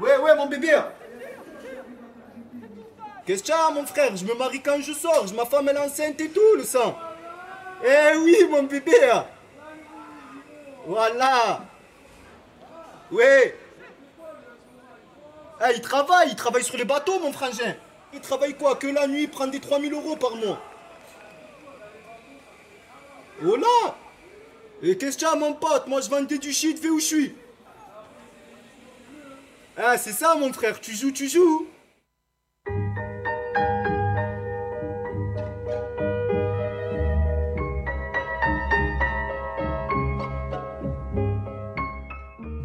Ouais, ouais, mon bébé. Qu'est-ce que tu mon frère? Je me marie quand je sors. Ma femme, est enceinte et tout, le sang. Eh oui, mon bébé. Voilà. Ouais. Eh, il travaille, il travaille sur les bateaux, mon frangin. Il travaille quoi? Que la nuit, il prend des 3000 euros par mois. Voilà. Et qu'est-ce que tu mon pote? Moi, je vendais du shit, fais où je suis. Ah, c'est ça, mon frère. Tu joues, tu joues.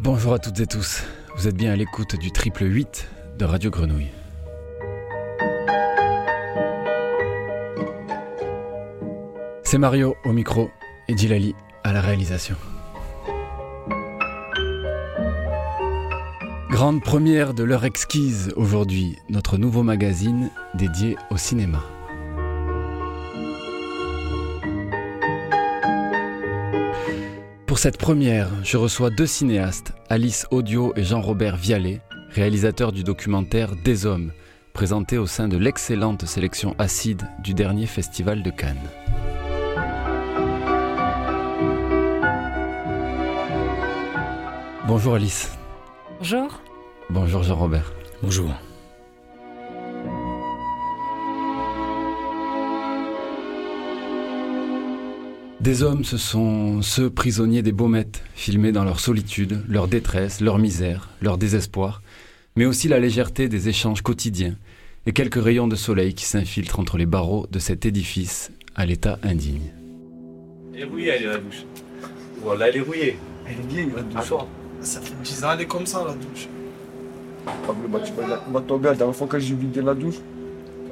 Bonjour à toutes et tous, vous êtes bien à l'écoute du triple 8 de Radio Grenouille. C'est Mario au micro et Djilali à la réalisation. Grande première de l'heure exquise aujourd'hui, notre nouveau magazine dédié au cinéma. Pour cette première, je reçois deux cinéastes, Alice Audio et Jean-Robert Vialet, réalisateurs du documentaire Des Hommes, présenté au sein de l'excellente sélection acide du dernier festival de Cannes. Bonjour Alice. Bonjour. Bonjour Jean-Robert. Bonjour. Des hommes, ce sont ceux prisonniers des baumettes, filmés dans leur solitude, leur détresse, leur misère, leur désespoir, mais aussi la légèreté des échanges quotidiens et quelques rayons de soleil qui s'infiltrent entre les barreaux de cet édifice à l'état indigne. Elle est rouillée, elle est la douche. Voilà, elle est rouillée. Elle est bien, la douche. ça fait 10 ans, elle est comme ça, la douche. Pablo, bah, tu vas tomber la dernière fois que j'ai vidé la douche.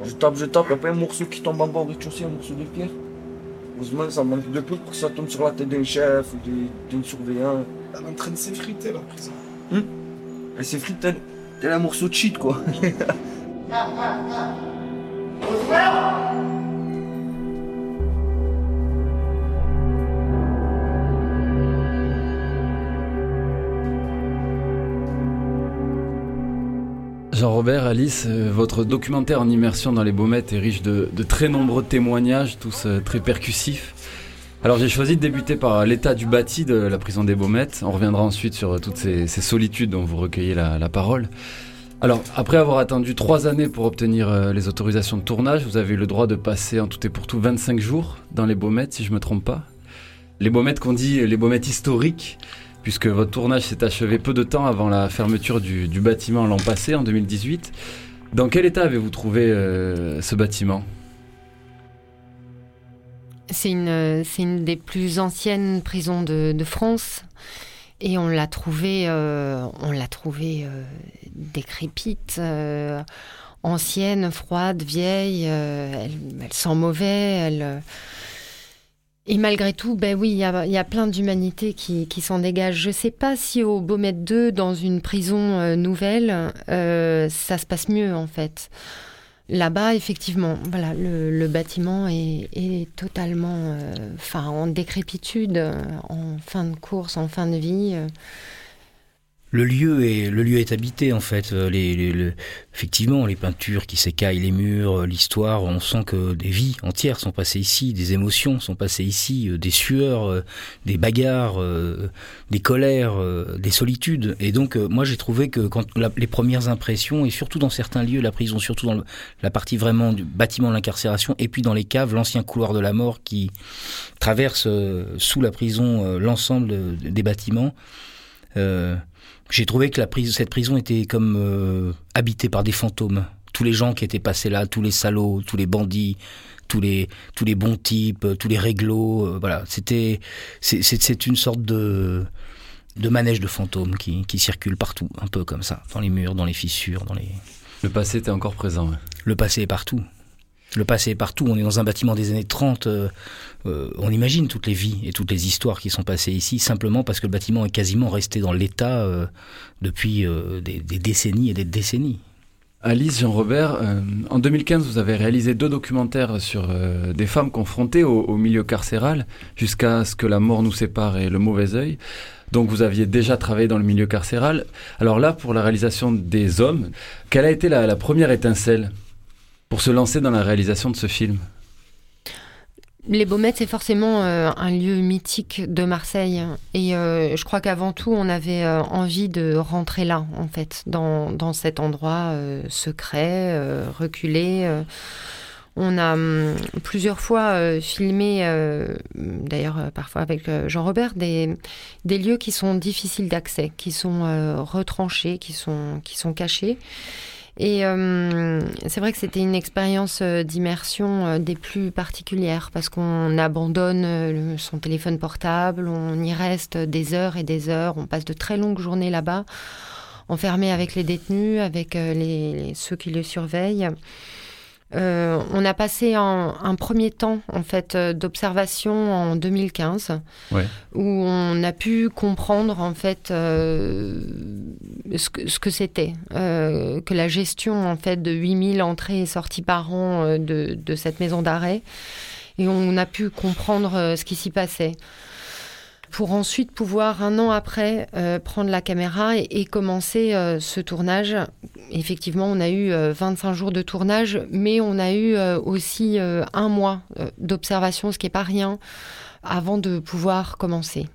Je tape, je tape, il n'y a pas un morceau qui tombe en bas au rez-de-chaussée, un morceau de pierre. Heureusement, ça manque de peu pour que ça tombe sur la tête d'un chef ou d'un surveillant. Elle est en train de s'effriter, la prison. Hum? Elle s'effrite, tel, tel un morceau de shit, quoi. Jean-Robert, Alice, euh, votre documentaire en immersion dans les Baumettes est riche de, très nombreux témoignages, tous euh, très percussifs. Alors j'ai choisi de débuter par l'état du bâti de la prison des Baumettes. On reviendra ensuite sur euh, toutes ces, solitudes dont vous recueillez la, parole. Alors, après avoir attendu trois années pour obtenir les autorisations de tournage, vous avez eu le droit de passer en tout et pour tout 25 jours dans les Baumettes, si je ne me trompe pas. Les Baumettes qu'on dit les Baumettes historiques, puisque votre tournage s'est achevé peu de temps avant la fermeture du, bâtiment l'an passé, en 2018. Dans quel état avez-vous trouvé euh, ce bâtiment? C'est une, une, des plus anciennes prisons de, France. Et on l'a trouvé, euh, on l'a trouvé euh, décrépite, ancienne, froide, vieille. Elle, elle, sent mauvais. Elle, et malgré tout, ben oui, il y a, plein d'humanité qui, s'en dégage. Je ne sais pas si au Beaumet 2, dans une prison euh, nouvelle, euh, ça se passe mieux en fait. Là-bas, effectivement, voilà, le, bâtiment est, totalement, euh, en décrépitude, en fin de course, en fin de vie le lieu est le lieu est habité en fait. Euh, les, effectivement, les peintures qui s'écaillent les murs, euh, l'histoire, on sent que des vies entières sont passées ici, des émotions sont passées ici, euh, des sueurs, des bagarres, des colères, des solitudes. Et donc, moi, j'ai trouvé que quand les premières impressions, et surtout dans certains lieux, la prison, surtout dans la partie vraiment du bâtiment de l'incarcération, et puis dans les caves, l'ancien couloir de la mort qui traverse sous la prison l'ensemble des bâtiments. J'ai trouvé que la prise, cette prison était comme euh, habitée par des fantômes. Tous les gens qui étaient passés là, tous les salauds, tous les bandits, tous les tous les bons types, tous les réglos, euh, voilà, c'était c'est une sorte de de manège de fantômes qui, qui circule partout, un peu comme ça, dans les murs, dans les fissures, dans les. Le passé était encore présent. Le passé est partout. Le passé est partout. On est dans un bâtiment des années 30. Euh, euh, on imagine toutes les vies et toutes les histoires qui sont passées ici, simplement parce que le bâtiment est quasiment resté dans l'état euh, depuis des, décennies et des décennies. Alice, Jean-Robert, euh, en 2015, vous avez réalisé deux documentaires sur euh, des femmes confrontées au, milieu carcéral, jusqu'à ce que la mort nous sépare et le mauvais œil. Donc vous aviez déjà travaillé dans le milieu carcéral. Alors là, pour la réalisation des hommes, quelle a été la première étincelle pour se lancer dans la réalisation de ce film? Les Baumettes, c'est forcément euh, un lieu mythique de Marseille. Et euh, je crois qu'avant tout, on avait euh, envie de rentrer là, en fait, dans, dans cet endroit secret, reculé. On a hum, plusieurs fois filmé, d'ailleurs parfois avec Jean-Robert, des, des lieux qui sont difficiles d'accès, qui sont retranchés, qui sont, qui sont cachés. Et euh, c'est vrai que c'était une expérience euh, d'immersion euh, des plus particulières parce qu'on abandonne le- son téléphone portable, on y reste des heures et des heures, on passe de très longues journées là-bas, enfermés avec les détenus, avec les, ceux qui les surveillent. Euh, on a passé un, un premier temps en fait euh, d'observation en 2015 Ouais. où on a pu comprendre en fait euh, ce que c'était euh, que la gestion en fait de 8000 entrées et sorties par an de, de cette maison d'arrêt et on a pu comprendre ce qui s'y passait pour ensuite pouvoir un an après euh, prendre la caméra et, et commencer euh, ce tournage. Effectivement, on a eu euh, 25 jours de tournage, mais on a eu euh, aussi euh, un mois euh, d'observation, ce qui n'est pas rien, avant de pouvoir commencer.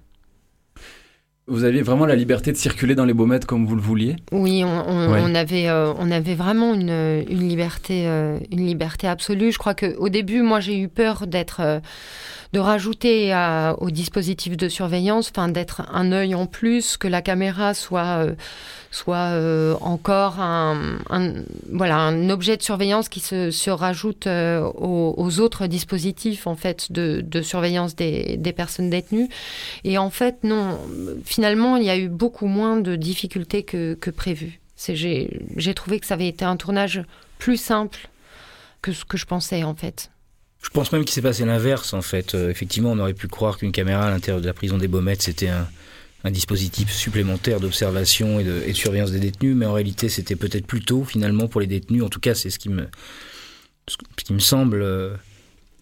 Vous aviez vraiment la liberté de circuler dans les Baumettes comme vous le vouliez? Oui, on, on- Ouais. on avait, euh, on avait vraiment une, une liberté, euh, une liberté absolue. Je crois que au début, moi, j'ai eu peur d'être, euh, de rajouter à- au dispositif de surveillance, enfin, d'être un œil en plus, que la caméra soit, euh, soit euh, encore un, un- voilà, un objet de surveillance qui se, se rajoute euh, aux, aux autres dispositifs en fait de, de surveillance des, des personnes détenues. Et en fait, non, finalement, il y a eu beaucoup moins de difficultés que, que prévu. J'ai trouvé que ça avait été un tournage plus simple que ce que je pensais en fait. Je pense même qu'il s'est passé l'inverse en fait. Euh, effectivement, on aurait pu croire qu'une caméra à l'intérieur de la prison des Baumettes c'était un, dispositif supplémentaire d'observation et de, surveillance des détenus, mais en réalité c'était peut-être plus tôt finalement pour les détenus. En tout cas, c'est ce qui me, ce qui me semble euh,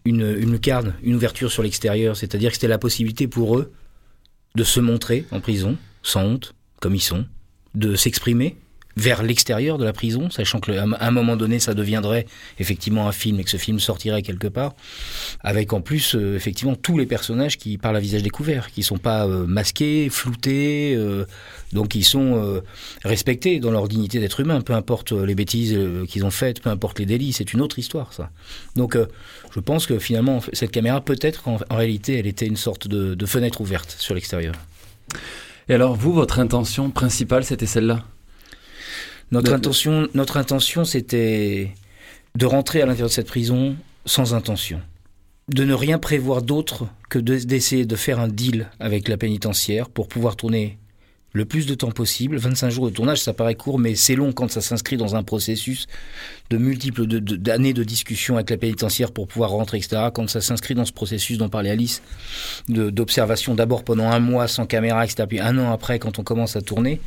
une, une lucarne, une ouverture sur l'extérieur. C'est-à-dire que c'était la possibilité pour eux de se montrer en prison sans honte, comme ils sont, de s'exprimer vers l'extérieur de la prison, sachant que à un moment donné ça deviendrait effectivement un film et que ce film sortirait quelque part, avec en plus euh, effectivement tous les personnages qui parlent à visage découvert, qui sont pas euh, masqués, floutés, euh, donc ils sont respectés dans leur dignité d'être humain, peu importe les bêtises qu'ils ont faites, peu importe les délits, c'est une autre histoire ça. Donc je pense que finalement cette caméra peut-être en, en réalité elle était une sorte de, de fenêtre ouverte sur l'extérieur. Et alors vous, votre intention principale, c'était celle-là? Notre De- intention, notre intention, c'était de rentrer à l'intérieur de cette prison sans intention, de ne rien prévoir d'autre que de- d'essayer de faire un deal avec la pénitentiaire pour pouvoir tourner le plus de temps possible. 25 jours de tournage, ça paraît court, mais c'est long quand ça s'inscrit dans un processus de multiples de- de- d'années de, discussion avec la pénitentiaire pour pouvoir rentrer, etc. Quand ça s'inscrit dans ce processus dont parlait Alice, d'observation d'abord pendant un mois sans caméra, etc. Puis un an après, quand on commence à tourner,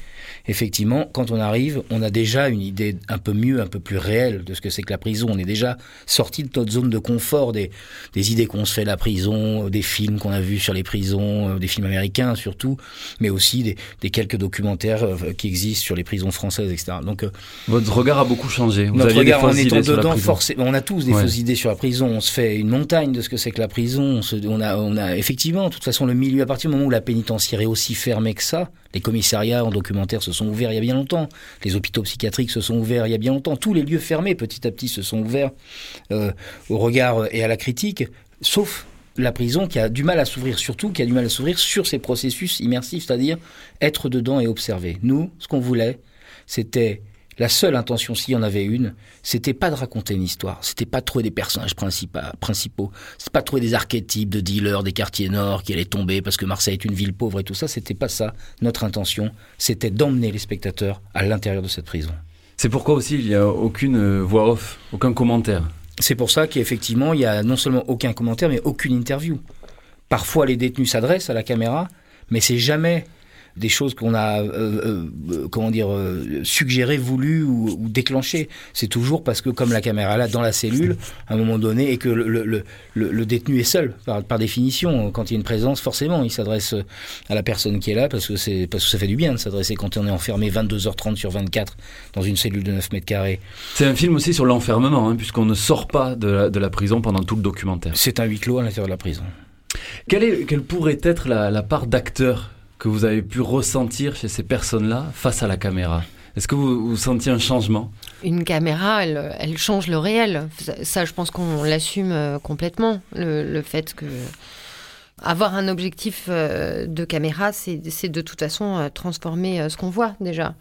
effectivement, quand on arrive, on a déjà une idée un peu mieux, un peu plus réelle de ce que c'est que la prison. On est déjà sorti de notre zone de confort, des, des idées qu'on se fait de la prison, des films qu'on a vus sur les prisons, euh, des films américains surtout, mais aussi des, des quelques documentaires euh, qui existent sur les prisons françaises, etc. Donc, euh, Votre regard a beaucoup changé. Vous notre aviez regard des en étant dedans, forcément, on a tous des Ouais. fausses idées sur la prison. On se fait une montagne de ce que c'est que la prison. On, se- on a, on a effectivement, de toute façon, le milieu. À partir du moment où la pénitentiaire est aussi fermée que ça, les commissariats en documentaire se sont ouverts il y a bien longtemps. Les hôpitaux psychiatriques se sont ouverts il y a bien longtemps. Tous les lieux fermés, petit à petit, se sont ouverts euh, au regard et à la critique, sauf la prison qui a du mal à s'ouvrir, surtout qui a du mal à s'ouvrir sur ces processus immersifs, c'est-à-dire être dedans et observer. Nous, ce qu'on voulait, c'était la seule intention, s'il y en avait une, c'était pas de raconter une histoire, c'était pas de trouver des personnages principaux, c'est pas de trouver des archétypes de dealers des quartiers nord qui allaient tomber parce que Marseille est une ville pauvre et tout ça, c'était pas ça. Notre intention, c'était d'emmener les spectateurs à l'intérieur de cette prison. C'est pourquoi aussi il n'y a aucune euh, voix off, aucun commentaire. C'est pour ça qu'effectivement, il y a non seulement aucun commentaire, mais aucune interview. Parfois, les détenus s'adressent à la caméra, mais c'est jamais des choses qu'on a, euh, euh, comment dire, euh, suggérées, voulues ou, ou déclenchées. C'est toujours parce que comme la caméra est là dans la cellule, à un moment donné, et que le, le, le, le détenu est seul par, par, définition. Quand il y a une présence, forcément, il s'adresse à la personne qui est là parce que c'est parce que ça fait du bien de s'adresser quand on est enfermé 22h30 sur 24 dans une cellule de 9 mètres carrés. C'est un film aussi sur l'enfermement, hein, puisqu'on ne sort pas de la, de la prison pendant tout le documentaire. C'est un huis clos à l'intérieur de la prison. Quelle, est, quelle pourrait être la, la part d'acteur que vous avez pu ressentir chez ces personnes-là face à la caméra Est-ce que vous, sentiez un changement? Une caméra, elle, change le réel. Ça, je pense qu'on l'assume euh, complètement. Le, le, fait que avoir un objectif euh, de caméra, c'est de toute façon euh, transformer ce qu'on voit déjà.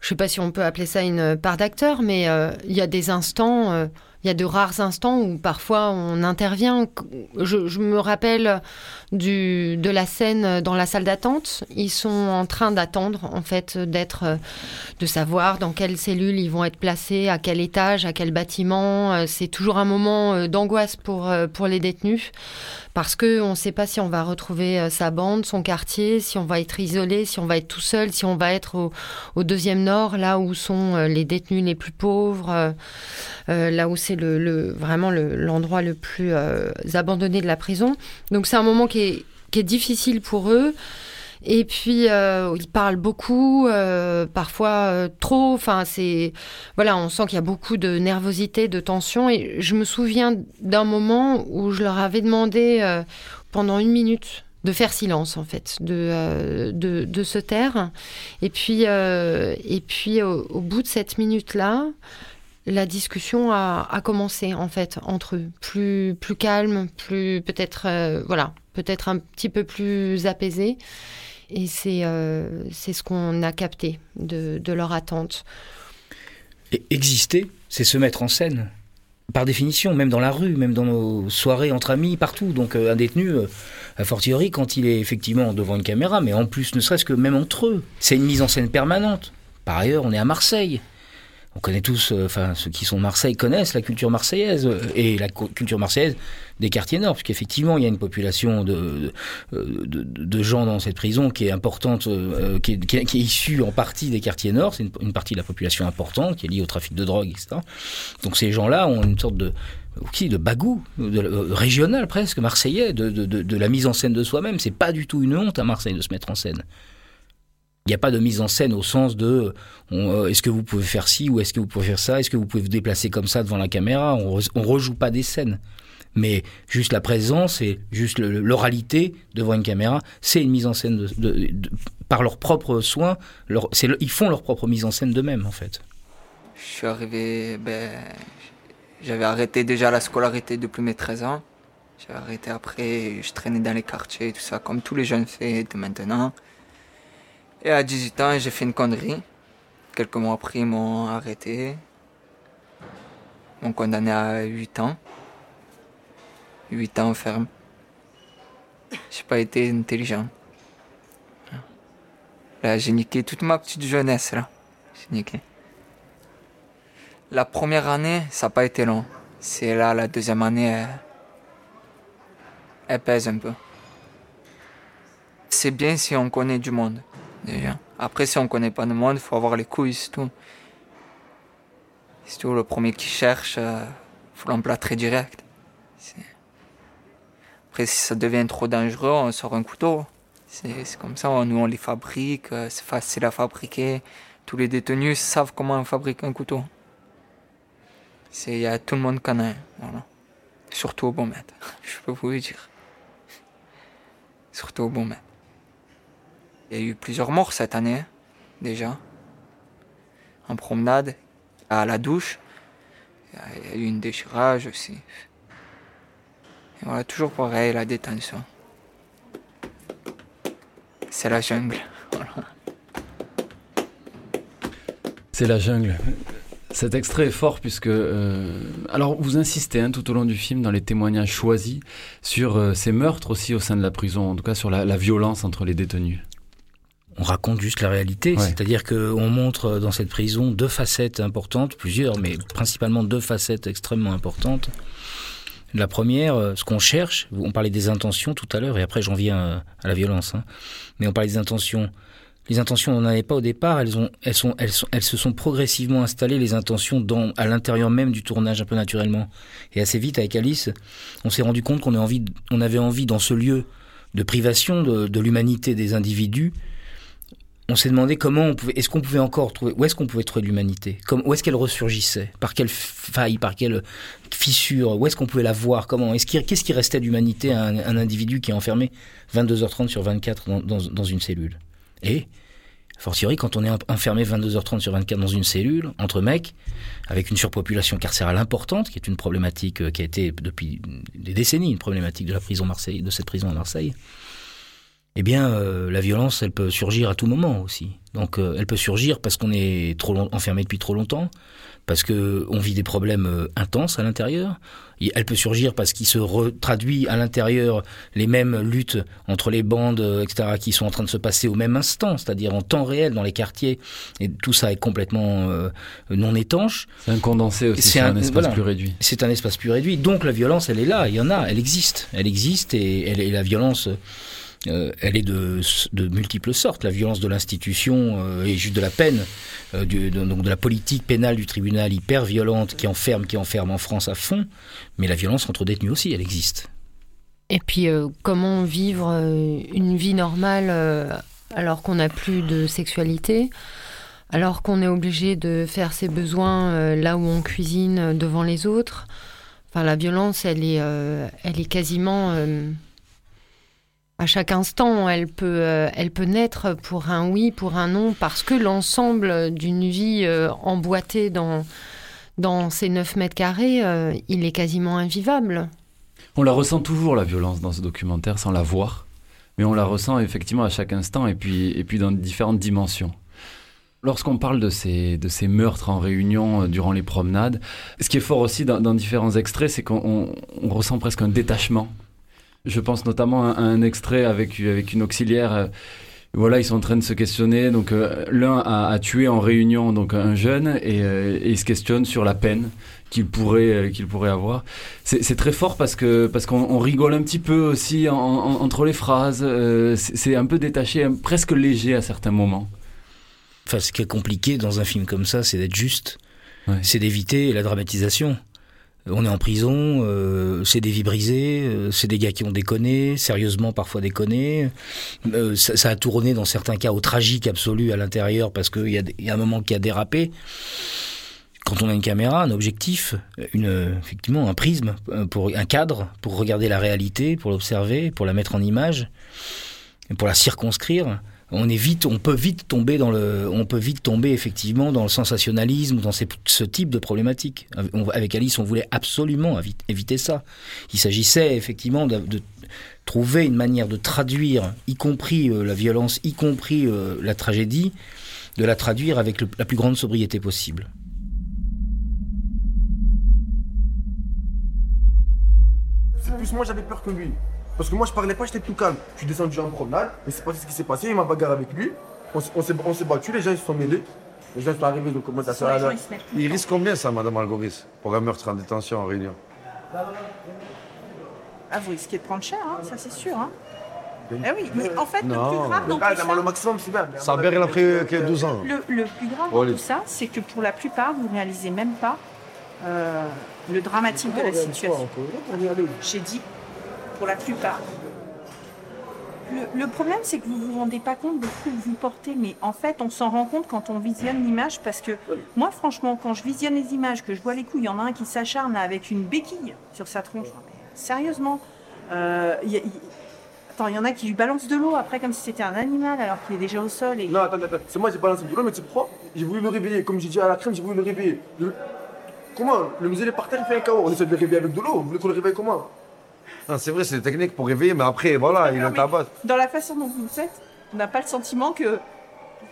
Je ne sais pas si on peut appeler ça une part d'acteur, mais il y a des instants il y a de rares instants où parfois on intervient. Je, me rappelle du, de la scène dans la salle d'attente. Ils sont en train d'attendre, en fait, d'être, de savoir dans quelle cellule ils vont être placés, à quel étage, à quel bâtiment. C'est toujours un moment d'angoisse pour, pour les détenus parce que on ne sait pas si on va retrouver sa bande, son quartier, si on va être isolé, si on va être tout seul, si on va être au, deuxième nord, là où sont les détenus les plus pauvres, euh, là où c'est vraiment l'endroit le, plus euh, abandonné de la prison. Donc c'est un moment qui est difficile pour eux. Et puis euh, ils parlent beaucoup, euh, parfois euh, trop. Enfin, c'est voilà, on sent qu'il y a beaucoup de nervosité, de tension. Et je me souviens d'un moment où je leur avais demandé pendant une minute de faire silence en fait, de, de, se taire. Et puis, et puis au, bout de cette minute-là, la discussion a, commencé en fait entre eux, plus, plus calme, plus peut-être voilà, peut-être un petit peu plus apaisé. Et c'est euh, c'est ce qu'on a capté de, leur attente. Exister, c'est se mettre en scène. Par définition, même dans la rue, même dans nos soirées entre amis, partout. Donc euh, un détenu, euh, a fortiori quand il est effectivement devant une caméra, mais en plus, ne serait-ce que même entre eux, c'est une mise en scène permanente. Par ailleurs, on est à Marseille. On connaît tous, enfin euh, ceux qui sont Marseille connaissent la culture marseillaise euh, et la culture marseillaise des quartiers nord, puisqu'effectivement il y a une population de, de, de, de, gens dans cette prison qui est importante, euh, qui, est, qui, est, issue en partie des quartiers nord, c'est une, partie de la population importante qui est liée au trafic de drogue, etc. Donc ces gens-là ont une sorte de qui de bagou, de, euh, régional presque, marseillais, de, de la mise en scène de soi-même. C'est pas du tout une honte à Marseille de se mettre en scène. Il n'y a pas de mise en scène au sens de euh, est-ce que vous pouvez faire ci ou est-ce que vous pouvez faire ça, est-ce que vous pouvez vous déplacer comme ça devant la caméra? On, on rejoue pas des scènes. Mais juste la présence et juste l'oralité devant une caméra, c'est une mise en scène par leurs propres soins. Leur, ils font leur propre mise en scène d'eux-mêmes en fait. Je suis arrivé, ben, j'avais arrêté déjà la scolarité depuis mes 13 ans. J'ai arrêté après, je traînais dans les quartiers, tout ça, comme tous les jeunes de maintenant. Et à 18 ans, j'ai fait une connerie. Quelques mois après, ils m'ont arrêté. Ils m'ont condamné à 8 ans. 8 ans ferme. J'ai pas été intelligent. Là, j'ai niqué toute ma petite jeunesse, là. J'ai niqué. La première année, ça n'a pas été long. C'est là, la deuxième année, elle, elle pèse un peu. C'est bien si on connaît du monde déjà. Après, si on connaît pas le monde, il faut avoir les couilles, c'est tout. C'est tout, le premier qui cherche, il euh, faut l'emplâtrer direct. Après, si ça devient trop dangereux, on sort un couteau. C'est comme ça, nous on les fabrique, euh, c'est facile à fabriquer. Tous les détenus savent comment on fabrique un couteau. Il y a tout le monde connaît, voilà. Surtout au bon maître, je peux vous le dire. Surtout au bon maître. Il y a eu plusieurs morts cette année, déjà. En promenade, à la douche. Il y a eu une déchirage aussi. Et voilà, toujours pareil, la détention. C'est la jungle. C'est la jungle. Cet extrait est fort puisque, euh, alors vous insistez hein, tout au long du film dans les témoignages choisis sur euh, ces meurtres aussi au sein de la prison, en tout cas sur la violence entre les détenus on raconte juste la réalité, ouais. c'est-à-dire qu'on montre dans cette prison deux facettes importantes, plusieurs, mais principalement deux facettes extrêmement importantes. La première, ce qu'on cherche, on parlait des intentions tout à l'heure, et après j'en viens à la violence, hein, mais on parlait des intentions. Les intentions, on n'en avait pas au départ. Elles, ont, elles, sont, elles, sont, elles se sont progressivement installées, les intentions, dans, à l'intérieur même du tournage, un peu naturellement. Et assez vite, avec Alice, on s'est rendu compte qu'on avait envie, dans ce lieu de privation de, de l'humanité des individus, on s'est demandé comment on pouvait, est-ce qu'on pouvait encore trouver, où est-ce qu'on pouvait trouver l'humanité, où est-ce qu'elle ressurgissait, par quelle faille, par quelle fissure, où est-ce qu'on pouvait la voir, comment, qu'est-ce qui restait d'humanité à un, individu qui est enfermé 22h30 sur 24 dans, dans, dans une cellule? Et, fortiori, quand on est enfermé 22h30 sur 24 dans une cellule, entre mecs, avec une surpopulation carcérale importante, qui est une problématique euh, qui a été depuis des décennies une problématique de la prison Marseille, de cette prison à Marseille, eh bien, euh, la violence, elle peut surgir à tout moment aussi. Donc, euh, elle peut surgir parce qu'on est trop long, enfermé depuis trop longtemps, parce que on vit des problèmes euh, intenses à l'intérieur. Elle peut surgir parce qu'il se traduit à l'intérieur les mêmes luttes entre les bandes, euh, etc., qui sont en train de se passer au même instant, c'est-à-dire en temps réel dans les quartiers. Et tout ça est complètement euh, non étanche. C'est un condensé aussi, c'est un, un, espace voilà, plus réduit. C'est un espace plus réduit. Donc la violence, elle est là, il y en a, elle existe. Elle existe et, elle, et la violence... Euh, elle est de, multiples sortes. La violence de l'institution euh, juste de la peine, euh, de, donc de la politique pénale du tribunal hyper violente qui enferme, qui enferme en France à fond. Mais la violence entre détenus aussi, elle existe. Et puis, euh, comment vivre une vie normale alors qu'on n'a plus de sexualité alors qu'on est obligé de faire ses besoins là où on cuisine devant les autres. Enfin, la violence, elle est, elle est quasiment à chaque instant, elle peut, euh, elle peut naître pour un oui, pour un non, parce que l'ensemble d'une vie euh, emboîtée dans, dans ces 9 mètres carrés, euh, il est quasiment invivable. On la ressent toujours, la violence, dans ce documentaire, sans la voir. Mais on la ressent effectivement à chaque instant et puis, et puis dans différentes dimensions. Lorsqu'on parle de ces, de ces meurtres en réunion durant les promenades, ce qui est fort aussi dans, différents extraits, c'est qu'on on ressent presque un détachement je pense notamment à un extrait avec, avec une auxiliaire. Voilà, ils sont en train de se questionner. Donc, euh, l'un a, a, tué en réunion donc un jeune et, euh, et il se questionne sur la peine qu'il pourrait euh, qu'il pourrait avoir. C'est très fort parce que parce qu'on rigole un petit peu aussi en, en, entre les phrases. Euh, C'est un peu détaché, presque léger à certains moments. Enfin, ce qui est compliqué dans un film comme ça, c'est d'être juste. Ouais. C'est d'éviter la dramatisation on est en prison, euh, c'est des vies brisées, euh, c'est des gars qui ont déconné, sérieusement parfois déconné. Euh, ça, ça, a tourné dans certains cas au tragique absolu à l'intérieur parce qu'il y, a un moment qui a dérapé. Quand on a une caméra, un objectif, une, effectivement un prisme, pour un cadre, pour regarder la réalité, pour l'observer, pour la mettre en image, pour la circonscrire, on peut vite tomber dans le, effectivement dans le sensationnalisme, dans ce type de problématique. Avec Alice, on voulait absolument éviter ça. Il s'agissait effectivement de, trouver une manière de traduire, y compris euh, la violence, y compris euh, la tragédie, de la traduire avec la plus grande sobriété possible. C'est plus moi j'avais peur que lui. Parce que moi je parlais pas, j'étais tout calme. Je suis descendu en promenade, mais c'est pas ce qui s'est passé, il m'a bagarré avec lui. On, on s'est battu, les gens ils se sont mêlés. Les gens sont arrivés, donc comment ça se Il, il risque combien ça, Madame Algoris, pour un meurtre en détention en réunion? Ah, vous risquez de prendre cher, hein, ça c'est sûr. Hein. Eh oui, mais en fait, non, le plus grave dans ah, tout ça... le maximum, c'est bien. Ça a il a pris que 12 ans. Le, le plus grave Oh, dans tout ça, c'est que pour la plupart, vous ne réalisez même pas euh, le dramatique de la situation. J'ai dit, pour la plupart. Le, le problème, c'est que vous vous rendez pas compte de ce que vous portez, mais en fait, on s'en rend compte quand on visionne l'image, parce que moi, franchement, quand je visionne les images, que je vois les coups, il y en a un qui s'acharne avec une béquille sur sa tronche. Non, mais Sérieusement, euh, y a- attends, il y en a qui lui balancent de l'eau après comme si c'était un animal alors qu'il est déjà au sol. Et... Non, attends, attends, c'est moi j'ai balancé du l'eau, mais tu pourquoi J'ai voulu le réveiller, comme j'ai dit à la crème, j'ai voulu le réveiller. Le- Comment? Le musée est par terre, il fait un chaos. On essaie de le réveiller avec de l'eau, vous voulez qu'on le réveille comment? Non, c'est vrai, c'est des techniques pour réveiller, mais après, voilà, il Non, en mais tabasse. Dans la façon dont vous le faites, on n'a pas le sentiment que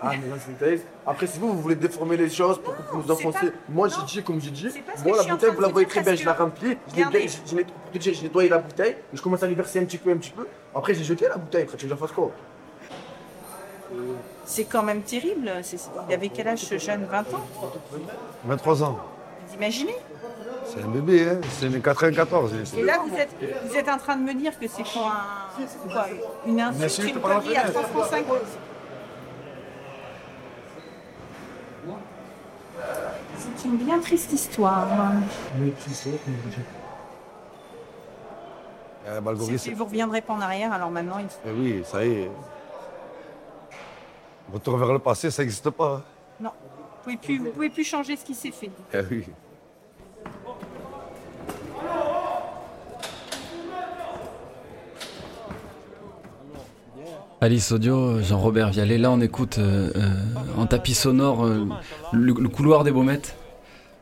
Ah, mais là, c'est. Après, c'est vous, vous voulez déformer les choses pour que vous nous enfoncez. pas- Moi, j'ai dit, comme j'ai dit, moi, la bouteille, vous la voyez très bien, je la remplis. Je nettoyé la bouteille, je commence à lui verser un petit peu, un petit peu. Après, j'ai jeté la bouteille, après, tu veux que j'en fasse quoi? C'est quand même terrible. Il avait quel âge ce jeune? 20 ans? 23 ans. Vous imaginez? C'est un bébé, hein. C'est une 94. Et là, vous êtes, vous êtes en train de me dire que c'est pour un, quoi, une insulte, insulte une connerie à fenêtre. 350. C'est une bien triste histoire. Eh, Malgoris, Si vous ne reviendrez pas en arrière, alors maintenant, il faut... eh oui, ça y est. Retour vers le passé, ça n'existe pas. Non, vous pouvez plus, vous pouvez plus changer ce qui s'est fait. Eh oui. Alice Audio, Jean-Robert Vialet, là on écoute euh, euh, en tapis sonore euh, le, le couloir des Baumettes,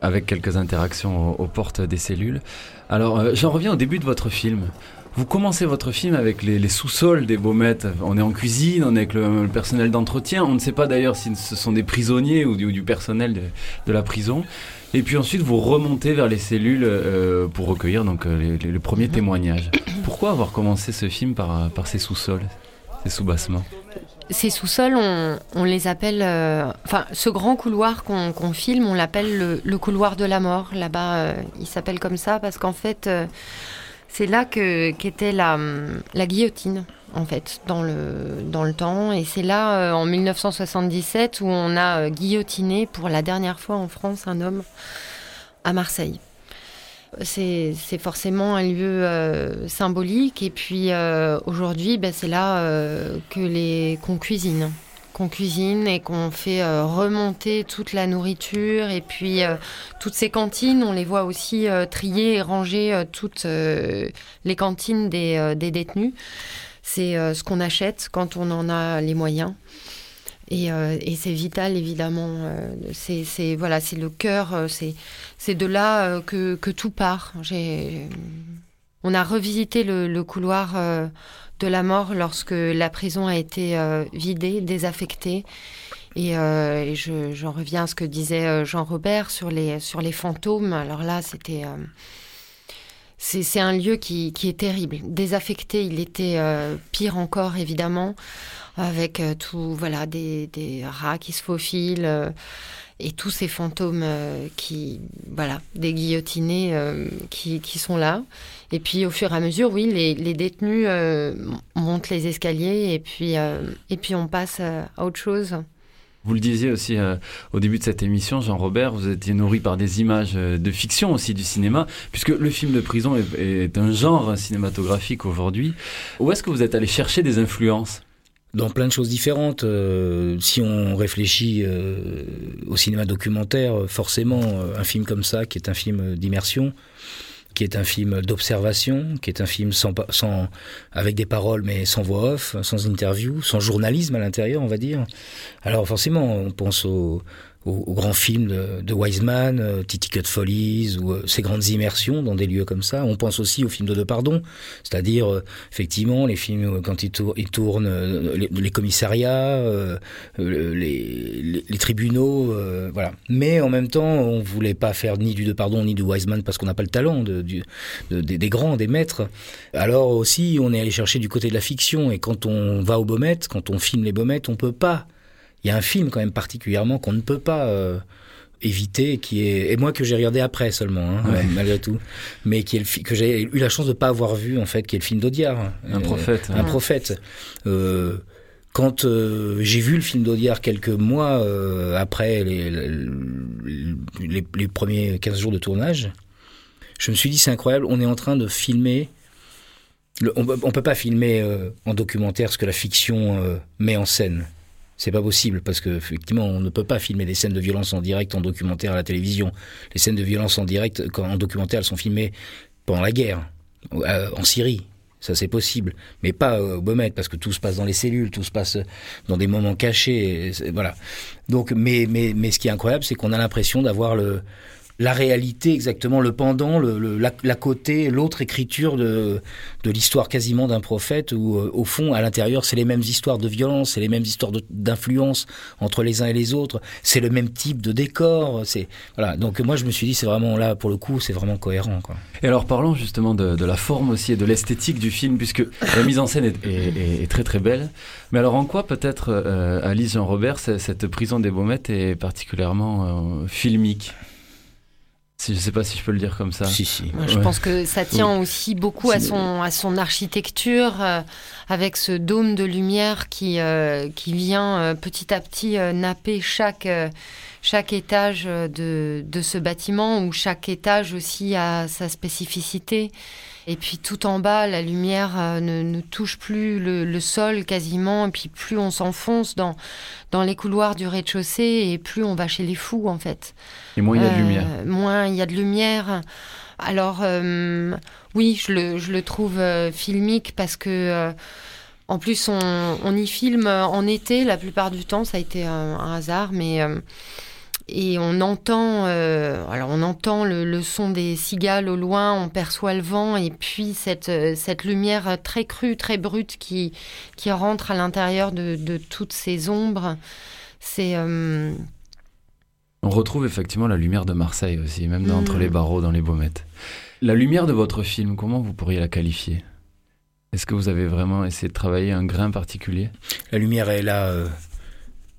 avec quelques interactions aux, aux portes des cellules. Alors j'en reviens au début de votre film. Vous commencez votre film avec les, les sous-sols des Baumettes. On est en cuisine, on est avec le, le personnel d'entretien. On ne sait pas d'ailleurs si ce sont des prisonniers ou du, ou du personnel de, de la prison. Et puis ensuite vous remontez vers les cellules pour recueillir donc les, les- le premier témoignage. Pourquoi avoir commencé ce film par, par ces sous-sols, ces sous-bassements Ces sous-sols, on, les appelle. euh, Enfin, ce grand couloir qu'on filme, on l'appelle le, couloir de la mort. Là-bas, euh, il s'appelle comme ça parce qu'en fait, euh, c'est là que qu'était la, la guillotine, en fait, dans le, dans le temps. Et c'est là, en 1977, où on a guillotiné pour la dernière fois en France un homme à Marseille. C'est forcément un lieu euh, symbolique. Et puis euh, aujourd'hui, ben, c'est là euh, que les qu'on cuisine. Qu'on cuisine et qu'on fait remonter toute la nourriture. Et puis toutes ces cantines, on les voit aussi trier et ranger toutes les cantines des, des détenus. C'est ce qu'on achète quand on en a les moyens. Et, euh, et c'est vital, évidemment. euh, c'est voilà, c'est le cœur. euh, c'est c'est de là euh, que, que tout part. On a revisité le, le couloir de la mort lorsque la prison a été vidée, désaffectée. Et, euh, et je- j'en reviens à ce que disait Jean-Robert sur les, sur les fantômes. Alors là, c'était. euh, c'est c'est un lieu qui, qui est terrible. Désaffecté, il était euh, pire encore, évidemment, avec euh, tout, voilà, des, rats qui se faufilent euh, et tous ces fantômes euh, qui, voilà, des guillotinés qui, sont là. Et puis, au fur et à mesure, oui, les, détenus montent les escaliers et puis, et puis on passe à autre chose. Vous le disiez aussi au début de cette émission, Jean-Robert, vous étiez nourri par des images de fiction aussi du cinéma, puisque le film de prison est un genre cinématographique aujourd'hui. Où est-ce que vous êtes allé chercher des influences? Dans plein de choses différentes. Euh, si on réfléchit euh, au cinéma documentaire, euh, forcément, euh, un film comme ça, qui est un film d'immersion, qui est un film d'observation, qui est un film sans, sans, avec des paroles mais sans voix off, sans interview, sans journalisme à l'intérieur, on va dire. Alors forcément, on pense au, au, au grand film de, Wiseman, euh, Titi Cut Follies, ou euh, ces grandes immersions dans des lieux comme ça. On pense aussi aux films de Depardon, c'est-à-dire euh, effectivement les films quand ils, tour- ils tournent les, commissariats, les, tribunaux, voilà. Mais en même temps, on voulait pas faire ni du Depardon ni du Wiseman parce qu'on n'a pas le talent de, des grands, des maîtres. Alors aussi, on est allé chercher du côté de la fiction et quand on va aux Baumettes, quand on filme les Baumettes, on peut pas. Il y a un film quand même particulièrement qu'on ne peut pas. euh, éviter qui est et moi que j'ai regardé après seulement hein, Ouais. malgré tout mais qui est le que j'ai eu la chance de pas avoir vu en fait qui est le film d'Audiard Un Euh, prophète. un prophète Euh, quand euh, j'ai vu le film d'Audiard quelques mois euh, après les, les, les premiers 15 jours de tournage, je me suis dit c'est incroyable, on est en train de filmer. le- on, on peut pas filmer euh, en documentaire ce que la fiction met en scène. C'est pas possible parce que effectivement on ne peut pas filmer des scènes de violence en direct en documentaire à la télévision. Les scènes de violence en direct en documentaire elles sont filmées pendant la guerre euh, en Syrie. Ça c'est possible, mais pas euh, au Beaumet parce que tout se passe dans les cellules, tout se passe dans des moments cachés, voilà. Donc, mais mais mais ce qui est incroyable, c'est qu'on a l'impression d'avoir le la réalité exactement, le pendant, la, côté, l'autre écriture de, de l'histoire quasiment d'un prophète, où euh, au fond, à l'intérieur, c'est les mêmes histoires de violence, c'est les mêmes histoires d'influence entre les uns et les autres, c'est le même type de décor, c'est voilà. Donc moi, je me suis dit, c'est vraiment là, pour le coup, c'est vraiment cohérent. Et alors parlons justement de, la forme aussi et de l'esthétique du film, puisque la mise en scène est, très très belle. Mais alors en quoi peut-être, euh, Alice Jean-Robert, c- cette prison des Baumettes est particulièrement euh, filmique? Si, Je ne sais pas si je peux le dire comme ça. Si, si. Moi, Je Ouais. pense que ça tient aussi beaucoup à son, à son architecture, euh, avec ce dôme de lumière qui, euh, qui vient euh, petit à petit euh, napper chaque, euh, chaque étage de, de ce bâtiment où chaque étage aussi a sa spécificité. Et puis tout en bas, la lumière euh, ne, ne touche plus le, le sol quasiment. Et puis plus on s'enfonce dans, dans les couloirs du rez-de-chaussée et plus on va chez les fous en fait. Et moins il y a de Euh, lumière. Moins il y a de lumière. Alors euh, oui, je le, je le trouve filmique parce que en plus on, on y filme en été la plupart du temps. Ça a été un, un hasard, mais euh, et on entend, euh, alors on entend le, le son des cigales au loin, on perçoit le vent et puis cette, euh, cette lumière très crue, très brute qui, qui rentre à l'intérieur de, de toutes ces ombres. C'est euh, On retrouve effectivement la lumière de Marseille aussi, même dans- entre les barreaux, dans les baumettes. La lumière de votre film, comment vous pourriez la qualifier? Est-ce que vous avez vraiment essayé de travailler un grain particulier? La lumière est là. euh,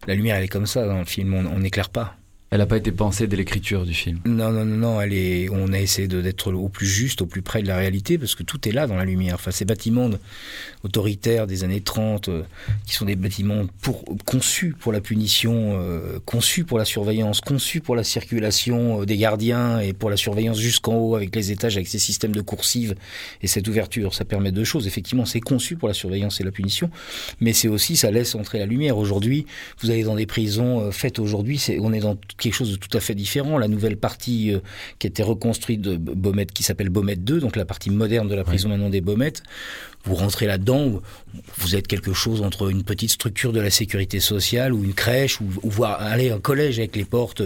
la lumière, elle est comme ça dans le film. On on n'éclaire pas. Elle n'a pas été pensée dès l'écriture du film. Non, non, non, non, elle est, on a essayé d'être au plus juste, au plus près de la réalité, parce que tout est là dans la lumière. Enfin, ces bâtiments autoritaires des années 30, euh, qui sont des bâtiments pour, conçus pour la punition, euh, conçus pour la surveillance, conçus pour la circulation euh, des gardiens et pour la surveillance jusqu'en haut avec les étages, avec ces systèmes de coursives et cette ouverture. Ça permet deux choses. Effectivement, c'est conçu pour la surveillance et la punition, mais c'est aussi, ça laisse entrer la lumière. Aujourd'hui, vous allez dans des prisons faites aujourd'hui, on est dans quelque chose de tout à fait différent. La nouvelle partie qui a été reconstruite de Baumette, qui s'appelle Baumette 2, donc la partie moderne de la prison maintenant des Baumettes, vous rentrez là-dedans, vous- vous êtes quelque chose entre une petite structure de la sécurité sociale ou une crèche, ou, ou voir aller un collège avec les portes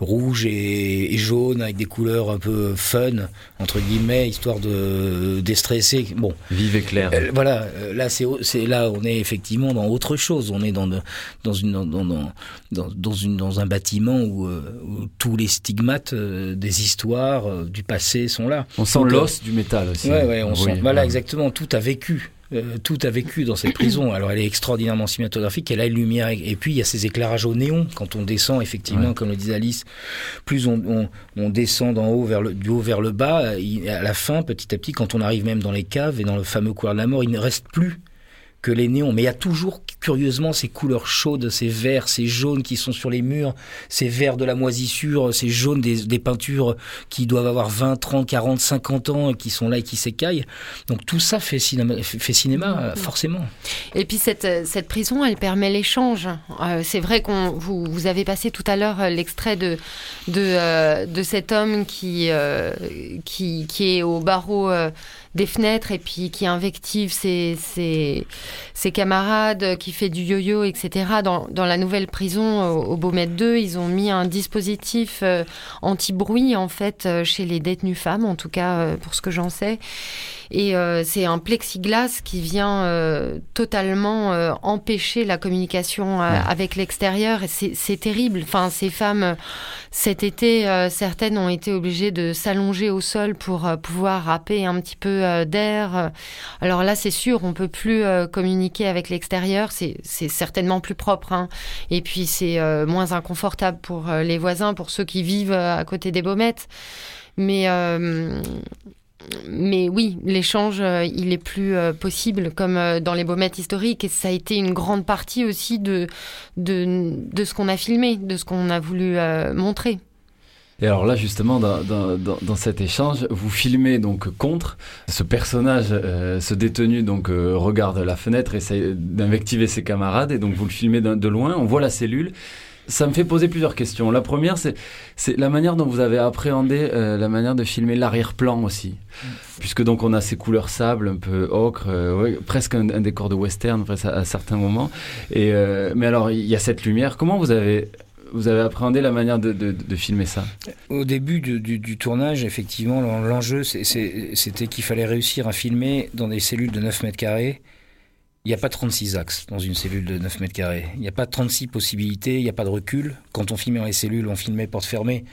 rouges et, et jaunes, avec des couleurs un peu fun, entre guillemets, histoire de déstresser. Bon, Vive et clair. euh, voilà, euh, là c'est c'est là on est effectivement dans autre chose. On est dans de- dans une dans dans dans, une dans un bâtiment où, euh, où tous les stigmates des histoires du passé sont là. On sent l'os du métal aussi. Ouais, ouais, on Oui, sent. Voilà, ouais. exactement. Tout a vécu. Euh, tout a vécu dans cette prison. Alors, elle est extraordinairement cinématographique. Elle a une lumière. Et puis, il y a ces éclairages au néon. Quand on descend, effectivement, Ouais. comme le disait Alice, plus on, on, on descend d'en haut vers le, du haut vers le bas. il- à la fin, petit à petit, quand on arrive même dans les caves et dans le fameux couloir de la mort, il ne reste plus que les néons. Mais il y a toujours, curieusement, ces couleurs chaudes, ces verts, ces jaunes qui sont sur les murs, ces verts de la moisissure, ces jaunes des, des peintures qui doivent avoir 20, 30, 40, 50 ans et qui sont là et qui s'écaillent. Donc tout ça fait cinéma, fait cinéma euh, forcément. Et puis cette, euh, cette prison, elle permet l'échange. Euh, c'est vrai qu'on vous, vous avez passé tout à l'heure l'extrait de de, euh, de cet homme qui, euh, qui qui est au barreau des fenêtres et puis qui invective ses, ses, ses camarades, qui fait du yo-yo, etc. Dans, dans la nouvelle prison au, au Beaumet 2, ils ont mis un dispositif euh, anti-bruit en fait euh, chez les détenues femmes, en tout cas euh, pour ce que j'en sais. Et euh, c'est un plexiglas qui vient euh, totalement euh, empêcher la communication Ouais. avec l'extérieur. C'est terrible. Enfin, ces femmes, cet été, certaines ont été obligées de s'allonger au sol pour pouvoir râper un petit peu d'air. Alors là, c'est sûr, on peut plus communiquer avec l'extérieur. C'est certainement plus propre. hein. Et puis, c'est moins inconfortable pour les voisins, pour ceux qui vivent à côté des baumettes. Mais mais oui, l'échange, euh, il est plus euh, possible, comme euh, dans les baumettes historiques, et ça a été une grande partie aussi de, de, ce qu'on a filmé, de ce qu'on a voulu montrer. Et alors là, justement, dans, dans, cet échange, vous filmez donc contre ce personnage, ce détenu, donc regarde la fenêtre, essaye d'invectiver ses camarades, et donc vous le filmez de loin. On voit la cellule. Ça me fait poser plusieurs questions. La première, c'est c'est la manière dont vous avez appréhendé euh, la manière de filmer l'arrière-plan aussi, puisque donc on a ces couleurs sable, un peu ocre, euh, ouais, presque un, un décor de western à, à certains moments. Et euh, mais alors il y a cette lumière. Comment vous avez vous avez appréhendé la manière de, de, de filmer ça? Au début du, du- du tournage, effectivement, l'en- l'enjeu, c'était qu'il fallait réussir à filmer dans des cellules de 9 mètres carrés. Il n'y a pas 36 axes dans une cellule de 9 mètres carrés. Il n'y a pas 36 possibilités, il n'y a pas de recul. Quand on filmait dans les cellules, on filmait porte fermée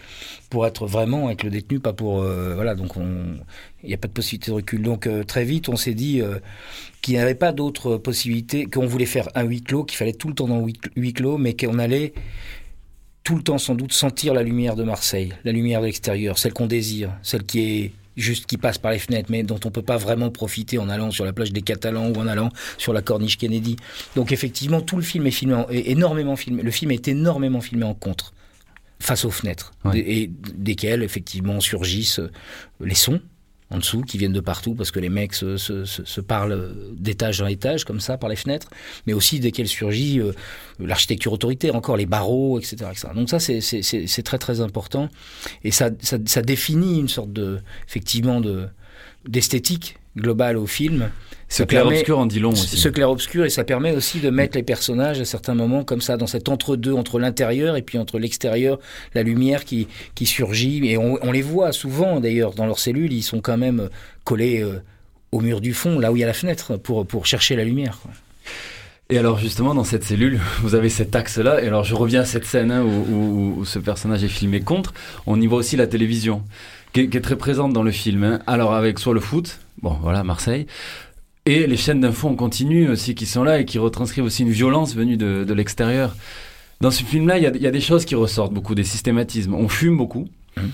pour être vraiment avec le détenu, pas pour... euh, voilà, donc on- il n'y a pas de possibilité de recul. Donc euh, très vite, on s'est dit euh, qu'il n'y avait pas d'autres possibilités, qu'on voulait faire un huis clos, qu'il fallait tout le temps dans huis clos, mais qu'on allait tout le temps sans doute sentir la lumière de Marseille, la lumière de l'extérieur, celle qu'on désire, celle qui est juste qui passe par les fenêtres, mais dont on peut pas vraiment profiter en allant sur la plage des Catalans ou en allant sur la corniche Kennedy. Donc effectivement, tout le film est filmé, en- est énormément filmé. Le film est énormément filmé en contre. face aux fenêtres, Ouais. et desquelles effectivement surgissent euh, les sons en dessous qui viennent de partout parce que les mecs se, se- se- se parlent d'étage en étage comme ça par les fenêtres, mais aussi desquelles surgit euh, l'architecture autoritaire, encore les barreaux, etc. etc. Donc ça c'est très très important et ça, ça, ça définit une sorte de effectivement de d'esthétique globale au film. Ce clair-obscur en dit long aussi. ce clair-obscur et ça permet aussi de mettre les personnages à certains moments comme ça dans cet entre-deux entre l'intérieur et puis entre l'extérieur la lumière qui, qui surgit et on, on les voit souvent d'ailleurs dans leurs cellules ils sont quand même collés euh, au mur du fond là où il y a la fenêtre pour, pour chercher la lumière quoi. Et alors justement dans cette cellule, vous avez cet axe-là. Et alors je reviens à cette scène hein, où, où- où ce personnage est filmé contre. On y voit aussi la télévision, qui est, qui est très présente dans le film. hein. Alors avec soit le foot, bon voilà Marseille, et les chaînes d'infos en continu aussi qui sont là et qui retranscrivent aussi une violence venue de, de l'extérieur. Dans ce film-là, il y, a- il y a des choses qui ressortent beaucoup, des systématismes. On fume beaucoup. Mhm.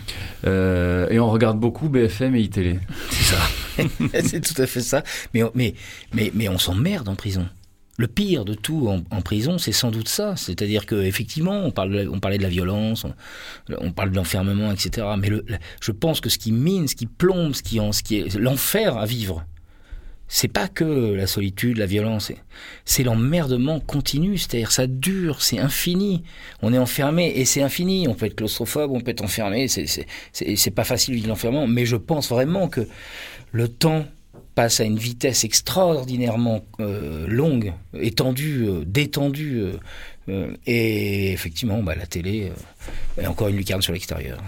euh, et on regarde beaucoup BFM et iTélé. c'est ça c'est tout à fait ça mais, mais, mais, mais on s'emmerde en prison le pire de tout en, prison, c'est sans doute ça. C'est-à-dire que effectivement, on, parle, on parlait de la violence, on, on parle de l'enfermement, etc. Mais je pense que ce qui mine, ce qui plombe, ce qui, ce qui est l'enfer à vivre, c'est pas que la solitude, la violence, c'est- l'emmerdement continu. C'est-à-dire, ça dure, c'est infini. On est enfermé et c'est infini. On peut être claustrophobe, on peut être enfermé. C'est- pas facile de l'enfermement. Mais je pense vraiment que le temps passe à une vitesse extraordinairement euh, longue, étendue, euh, détendue. euh, et effectivement, bah, la télé est encore une lucarne sur l'extérieur.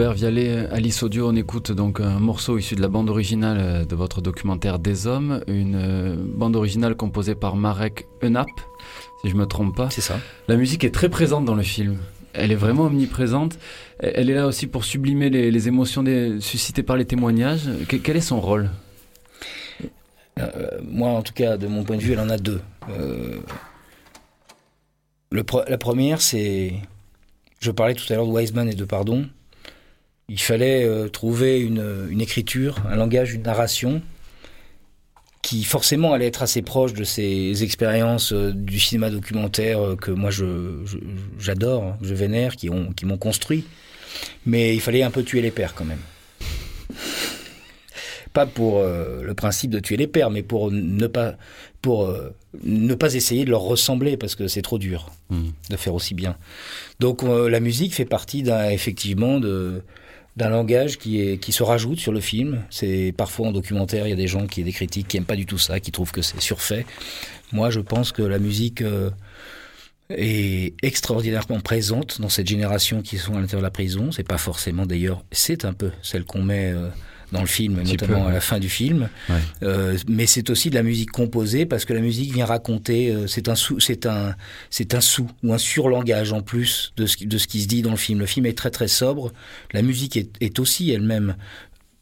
Jean-Robert Vialet, Alice Audio, on écoute donc un morceau issu de la bande originale euh, de votre documentaire Des Hommes, une euh, bande originale composée par Marek Enap, si je me trompe pas. C'est ça. La musique est très présente dans le film. Elle est vraiment omniprésente. Elle est là aussi pour sublimer les, les émotions des- suscitées par les témoignages. Que- quel est son rôle? Euh, moi, en tout cas, de mon point de vue, elle en a deux. Euh, le la première, c'est. Je parlais tout à l'heure de Wiseman et de Pardon. Il fallait euh, trouver une, une écriture, un langage, une narration qui forcément allait être assez proche de ces expériences euh, du cinéma documentaire euh, que moi je, j'adore, hein, que je vénère, qui, ont, qui m'ont construit. Mais il fallait un peu tuer les pères quand même. Pas pour le principe de tuer les pères, mais pour ne pas, pour, ne pas essayer de leur ressembler, parce que c'est trop dur Mhm. de faire aussi bien. Donc la musique fait partie d'un, effectivement de, d'un langage qui, est, qui se rajoute sur le film. C'est parfois en documentaire, il y a des gens qui, des critiques qui aiment pas du tout ça, qui trouvent que c'est surfait. Moi, je pense que la musique euh, est extraordinairement présente dans cette génération qui sont à l'intérieur de la prison. C'est pas forcément d'ailleurs, c'est un peu celle qu'on met euh, dans le film, notamment peu, à la fin du film. Ouais. Euh, mais c'est aussi de la musique composée parce que la musique vient raconter. euh, c'est un sous, c'est un, c'est un sous ou un surlangage en plus de ce, qui- de ce qui se dit dans le film. Le film est très très sobre. La musique est, est aussi elle-même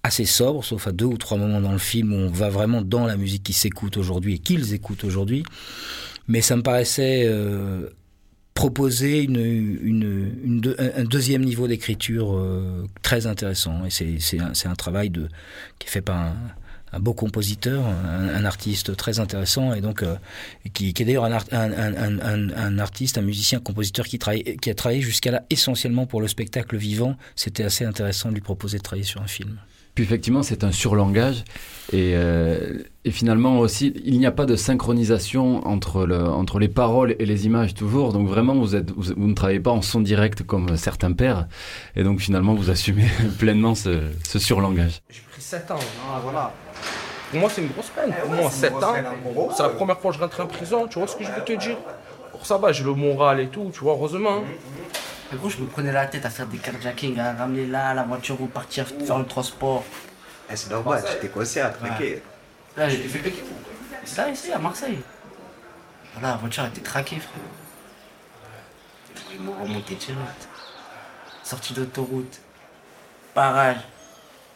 assez sobre, sauf à deux ou trois moments dans le film où on va vraiment dans la musique qui s'écoute aujourd'hui et qu'ils écoutent aujourd'hui. Mais ça me paraissait euh, proposer un deuxième niveau d'écriture euh, très intéressant. Et c'est, un, travail qui est fait par un, beau compositeur, un, artiste très intéressant, et donc euh, qui, est d'ailleurs un, un, un, artiste, un musicien, compositeur qui a travaillé jusqu'à là essentiellement pour le spectacle vivant. C'était assez intéressant de lui proposer de travailler sur un film. Puis effectivement, c'est un surlangage. Et, euh, et finalement aussi, il n'y a pas de synchronisation entre, le, entre les paroles et les images toujours. Donc vraiment, vous, êtes, vous, vous ne travaillez pas en son direct comme certains pères. Et donc finalement, vous assumez pleinement ce, ce surlangage. J'ai pris 7 ans. Ah, voilà. Pour moi, c'est une grosse peine. Pour moi, 7 ans, c'est la première fois que je rentre en prison. Tu vois ce que je veux te dire? Pour ça, va, j'ai le moral et tout, tu vois, heureusement. Mais gros, je me prenais la tête à faire des carjackings, à ramener là la voiture ou partir faire le transport. Eh, c'est normal, tu t'es coincé à traquer. Là, j'ai fait péquer. C'est là, ici, à Marseille. Voilà, la voiture était traquée, frère. Ils m'ont remonté direct. Sortie d'autoroute. Barrage.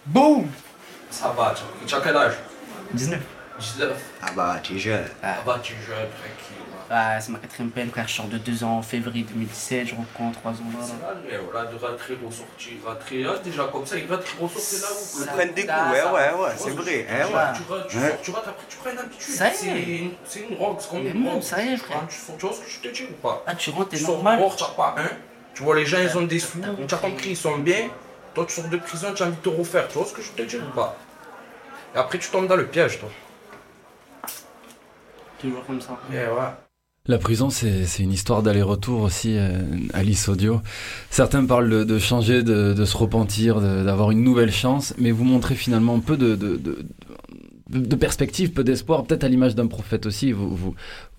Boum Ça va, tu tu as quel âge? 19. 19. Ah bah, tu es jeune. Ah bah, tu es jeune, tranquille. Ah, c'est ma quatrième peine, frère. Je sors de 2 ans en février 2017, je reprends 3 ans là. Mais voilà, de rentrer, ressortir, rentrer. Ah, déjà comme ça, il rentre, ressortir là où Ils prennent des coups, ouais, ouais, ouais, c'est vrai. hein, Tu ouais. rentres, tu rentres, sors, après tu prends une habitude. Ça y est. C'est une- C'est une rogue, c'est comme une rogue. ça y est, frère. Tu sors- tu vois ce que je te dis ou pas? Ah, tu rentres, t'es Tu sors normal. tu as pas un. Tu vois, les gens, ils ont des sous, tu as compris, ils sont bien. Toi, tu sors de prison, tu as envie de te refaire. Tu vois ce que je te dis ou pas? Et après, tu tombes dans le piège, toi. Toujours comme ça. Et ouais. La prison, c'est c'est une histoire d'aller-retour aussi, euh, Alice Audio. Certains parlent de, de changer, de, de se repentir, de- d'avoir une nouvelle chance, mais vous montrez finalement peu de, de, de, de- de perspective, peu d'espoir, peut-être à l'image d'un prophète aussi. Vous, vous,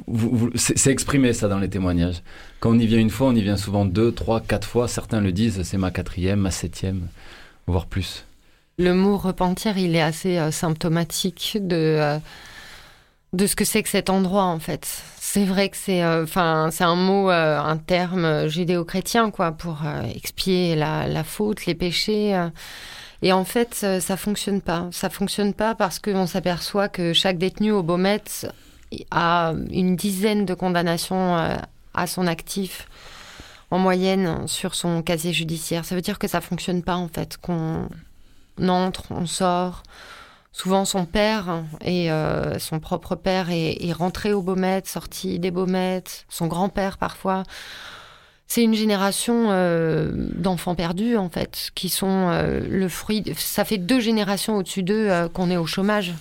vous- vous- c'est c'est exprimé ça dans les témoignages. Quand on y vient une fois, on y vient souvent deux, trois, quatre fois. Certains le disent, c'est ma quatrième, ma septième, voire plus. Le mot repentir, il est assez euh, symptomatique de, euh, de ce que c'est que cet endroit, en fait. C'est vrai que c'est euh, enfin c'est un mot, euh, un terme euh, judéo-chrétien, quoi, pour expier la, faute, les péchés. Et en fait, ça fonctionne pas. Ça fonctionne pas parce qu'on s'aperçoit que chaque détenu au Beaumet a une dizaine de condamnations à son actif en moyenne sur son casier judiciaire. Ça veut dire que ça fonctionne pas en fait, qu'on entre, on sort. Souvent son père et euh, son propre père est, rentré au Beaumet, sorti des Beaumet, son grand-père parfois. C'est une génération euh, d'enfants perdus en fait, qui sont euh, le fruit. Ça fait deux générations au-dessus d'eux qu'on est au chômage.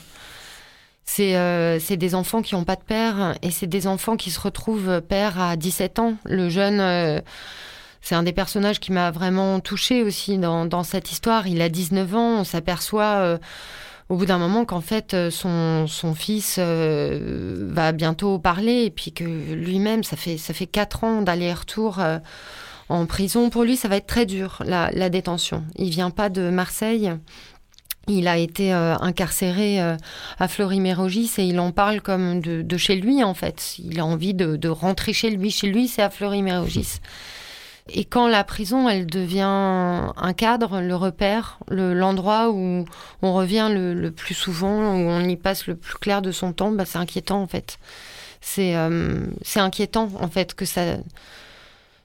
C'est des enfants qui n'ont pas de père et c'est des enfants qui se retrouvent père à 17 ans. Le jeune, c'est un des personnages qui m'a vraiment touchée aussi dans, dans cette histoire. Il a 19 ans, on s'aperçoit au bout d'un moment qu'en fait euh, son, son fils euh, va bientôt parler et puis que lui-même, ça fait, ça fait 4 ans d'aller-retour. euh, en prison, pour lui, ça va être très dur, la, la détention. Il vient pas de Marseille. Il a été incarcéré à Fleury-Mérogis et il en parle comme de, de chez lui, en fait. Il a envie de, de rentrer chez lui. Chez lui, c'est à Fleury-Mérogis. Et quand la prison, elle devient un cadre, le repère, le- l'endroit où on revient le, plus souvent, où on y passe le plus clair de son temps, bah, c'est inquiétant, en fait. C'est euh, inquiétant, en fait, que ça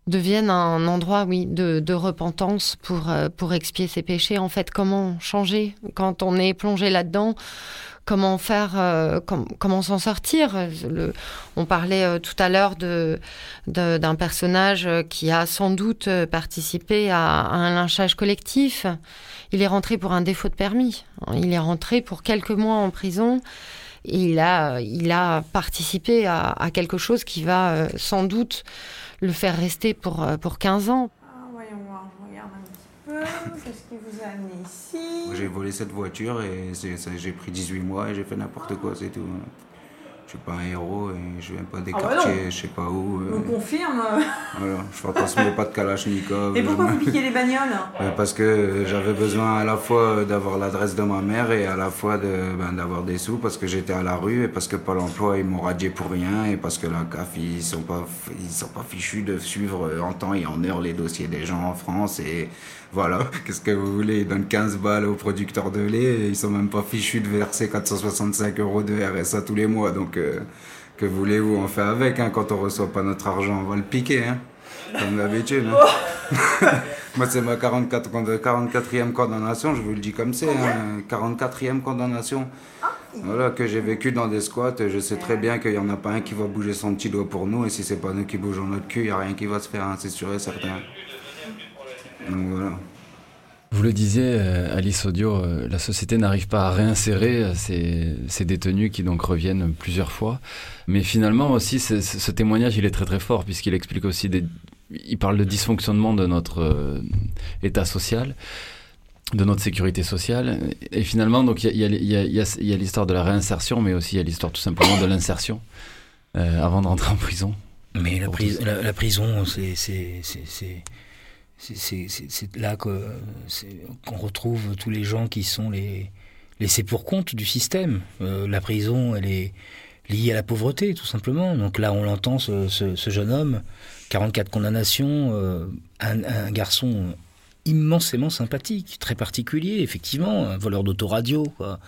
devienne un endroit, oui, de, de repentance pour, euh, pour expier ses péchés. En fait, comment changer quand on est plongé là-dedans Comment faire euh, com- Comment s'en sortir On parlait euh, tout à l'heure de- de- d'un personnage euh, qui a sans doute euh, participé à, un lynchage collectif. Il est rentré pour un défaut de permis. Il est rentré pour quelques mois en prison. Il a, il a participé à, à quelque chose qui va sans doute le faire rester pour, pour 15 ans. Ah, voyons voir, je regarde un petit peu. Qu'est-ce qui vous a amené ici? J'ai volé cette voiture et j'ai pris 18 mois et j'ai fait n'importe quoi, c'est tout. Je suis pas un héros et je viens pas des Ah bah quartiers, non. je sais pas où. euh, On confirme. voilà, je fantasme pas de Kalachnikov. Et pourquoi vous je- piquez les bagnoles Euh, Parce que j'avais besoin à la fois d'avoir l'adresse de ma mère et à la fois de, ben, d'avoir des sous parce que j'étais à la rue et parce que Pôle emploi ils m'ont radié pour rien et parce que la CAF ils sont pas, ils sont pas fichus de suivre en temps et en heure les dossiers des gens en France et voilà, qu'est-ce que vous voulez, ils donnent 15 balles aux producteurs de lait et ils sont même pas fichus de verser 465 euros de RSA tous les mois donc euh, que voulez-vous on fait avec hein, quand on reçoit pas notre argent on va le piquer hein, comme d'habitude. hein. Moi, c'est ma 44, con- 44e condamnation, je vous le dis comme c'est. Hein, 44e condamnation. Voilà, que j'ai vécu dans des squats. Je sais très bien qu'il n'y en a pas un qui va bouger son petit doigt pour nous. Et si c'est pas nous qui bougeons notre cul, il n'y a rien qui va se faire, c'est sûr et certain. Donc voilà. Vous le disiez, euh, Alice Audio, euh, la société n'arrive pas à réinsérer euh, ces, ces détenus qui donc reviennent plusieurs fois. Mais finalement aussi, ce, ce témoignage, il est très très fort puisqu'il explique aussi des... Il parle de dysfonctionnement de notre euh, état social de notre sécurité sociale. Et finalement, donc il y a, y a- y a- y a l'histoire de la réinsertion, mais aussi il y a l'histoire tout simplement de l'insertion euh, avant de rentrer en prison. Mais la, Pour pris- tous. la, la prison, c'est c'est- là qu'on retrouve tous les gens qui sont les laissés pour compte du système. Euh, la prison, elle est liée à la pauvreté, tout simplement. Donc là, on l'entend, ce, ce- ce jeune homme, 44 condamnations, euh, un, un garçon immensément sympathique, très particulier, effectivement, un voleur d'autoradio, quoi.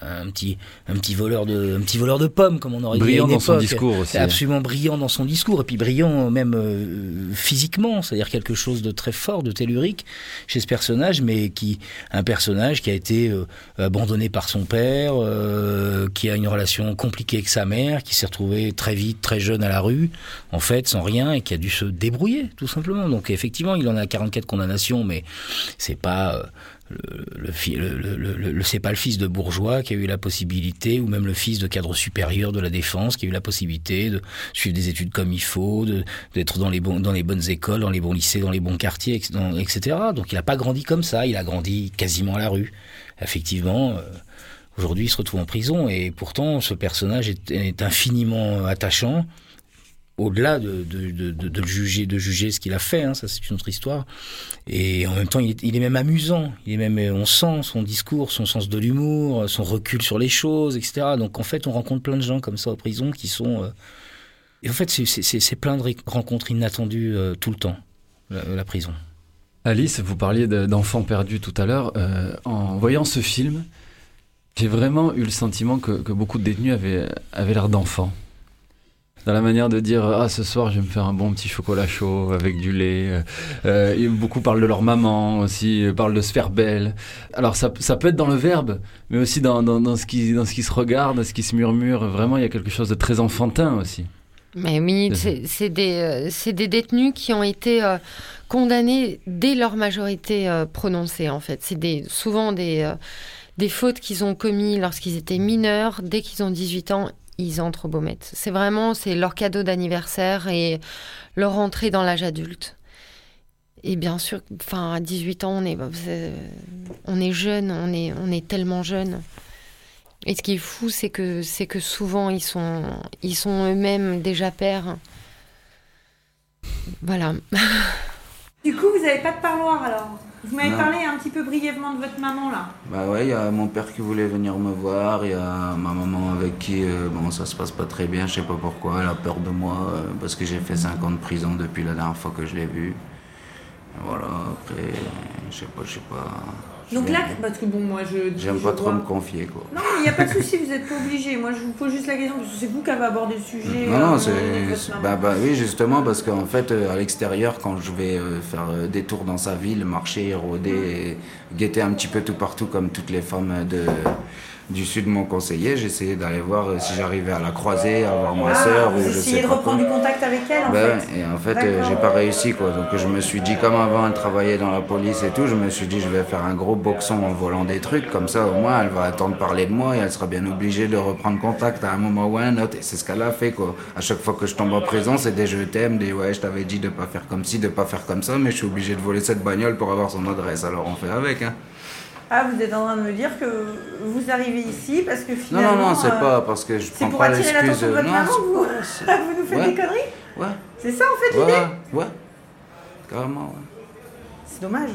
Un petit, un petit voleur de, un petit voleur de pommes, comme on aurait Brillant dit à une dans son discours aussi. C'est absolument brillant dans son discours, et puis brillant même euh, physiquement, c'est-à-dire quelque chose de très fort, de tellurique chez ce personnage, mais qui, un personnage qui a été euh, abandonné par son père, euh, qui a une relation compliquée avec sa mère, qui s'est retrouvé très vite, très jeune à la rue, en fait, sans rien, et qui a dû se débrouiller, tout simplement. Donc effectivement, il en a 44 condamnations, mais c'est pas euh, le, c'est pas le fils de bourgeois qui a eu la possibilité, ou même le fils de cadre supérieur de la défense qui a eu la possibilité de suivre des études comme il faut, d'être dans les dans les bonnes écoles, dans les bons lycées, dans les bons quartiers, etc. Donc il n'a pas grandi comme ça, il a grandi quasiment à la rue. Effectivement. euh, Aujourd'hui, il se retrouve en prison et pourtant, ce personnage est infiniment attachant. Au-delà de, de, de, de- juger, de juger ce qu'il a fait, hein, ça c'est une autre histoire. Et en même temps, il est, il est même amusant. Il est même, on sent son discours, son sens de l'humour, son recul sur les choses, etc. Donc en fait, on rencontre plein de gens comme ça en prison qui sont. euh, Et en fait, c'est- plein de rencontres inattendues euh, tout le temps, la, prison. Alice, vous parliez de- d'enfants perdus tout à l'heure. Euh, en voyant ce film, j'ai vraiment eu le sentiment que, que beaucoup de détenus avaient, avaient l'air d'enfants. Dans la manière de dire Ah, ce soir, je vais me faire un bon petit chocolat chaud avec du lait. Euh, et beaucoup parlent de leur maman aussi, euh, parlent de se faire belle. Alors, ça, ça peut être dans le verbe, mais aussi dans, dans, dans ce qui, dans ce qui se regarde, ce qui se murmure. Vraiment, il y a quelque chose de très enfantin aussi. Mais oui, C'est- des, euh, c'est des détenus qui ont été euh, condamnés dès leur majorité euh, prononcée, en fait. C'est des, souvent des, des fautes qu'ils ont commis lorsqu'ils étaient mineurs. Dès qu'ils ont 18 ans, ils entrent au Baumette. C'est vraiment c'est leur cadeau d'anniversaire et leur entrée dans l'âge adulte. Et bien sûr, enfin, à 18 ans, on est, c'est- on est jeune, on est, on est tellement jeune. Et ce qui est fou, c'est que, c'est que souvent, ils sont, ils sont eux-mêmes déjà pères. Voilà. Du coup, vous n'avez pas de parloir alors Vous m'avez parlé un petit peu brièvement de votre maman là. Bah ouais, il y a mon père qui voulait venir me voir, il y a ma maman avec qui, euh, bon, ça se passe pas très bien, je sais pas pourquoi, elle a peur de moi, euh, parce que j'ai fait 5 ans de prison depuis la dernière fois que je l'ai vue. Voilà, après, je sais pas, je sais pas. Donc là, parce que bon, moi je. J'aime pas trop me confier, quoi. Non, mais il n'y a pas de souci, vous n'êtes pas obligé. Moi je vous pose juste la question parce que c'est vous qui avez abordé le sujet. Non, euh, non, avec c'est. Bah, bah oui, justement, parce qu'en fait, euh, à l'extérieur, quand je vais euh, faire euh, des tours dans sa ville, marcher, rôder, et guetter un petit peu tout partout, comme toutes les femmes de, du sud m'ont conseillé, j'essayais d'aller voir euh, si j'arrivais à la croiser, à voir ma Ah, soeur ou je sais de pas reprendre quoi. du contact avec elle en Bah fait. et en fait, euh, j'ai pas réussi quoi. Donc je me suis dit, comme avant elle travaillait dans la police et tout, je me suis dit, je vais faire un gros boxon en volant des trucs. Comme ça, au moins, elle va attendre parler de moi et elle sera bien obligée de reprendre contact à un moment ou à un autre. Et c'est ce qu'elle a fait quoi. À chaque fois que je tombe en prison, c'est des je t'aime, des ouais, je t'avais dit de pas faire comme ci, de pas faire comme ça, mais je suis obligé de voler cette bagnole pour avoir son adresse. Alors on fait avec, hein. Ah, vous êtes en train de me dire que vous arrivez ici parce que Non, finalement. non, non, c'est euh, pas parce que je C'est prends pour pas attirer l'excuse. l'attention de votre non, maman c'est- vous, vous nous faites Ouais. des conneries Ouais. C'est ça en fait Ouais, l'idée ouais, carrément. ouais. C'est dommage.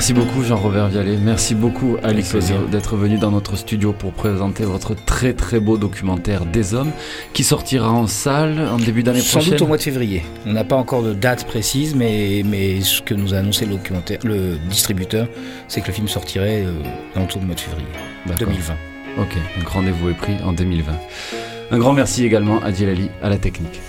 Merci beaucoup Jean-Robert Vialet, merci beaucoup. Ozio d'être venu dans notre studio pour présenter votre très très beau documentaire Des Hommes qui sortira en salle en début d'année Sans prochaine. doute au mois de février. On n'a pas encore de date précise, mais, mais ce que nous a annoncé le, documentaire, le distributeur, c'est que le film sortirait euh, dans le tour du mois de février D'accord. 2020. Ok, donc rendez-vous est pris en 2020. Un grand merci également à Djilali à la technique.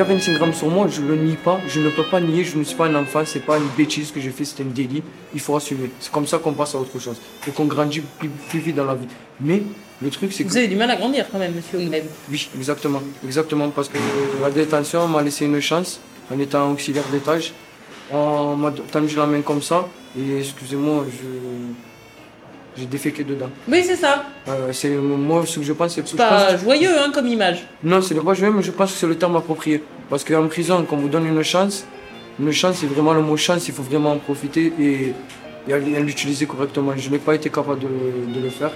Y a 25 grammes sur moi, je ne le nie pas, je ne peux pas nier, je ne suis pas un enfant, c'est pas une bêtise que j'ai fait, c'était un délit, il faut assumer. C'est comme ça qu'on passe à autre chose et qu'on grandit plus, plus vite dans la vie. Mais le truc, c'est que. Vous avez du mal à grandir quand même, monsieur. Oui, exactement. Exactement, parce que la détention m'a laissé une chance en étant auxiliaire d'étage. On m'a tendu la main comme ça, et excusez-moi, je. J'ai déféqué dedans. Oui, c'est ça. Euh, c'est moi ce que je pense c'est pas joyeux hein, comme image. non c'est pas joyeux mais je pense que c'est le terme approprié parce qu'en prison quand on vous donne une chance une chance c'est vraiment le mot chance il faut vraiment en profiter et, l'utiliser correctement je n'ai pas été capable de, de le faire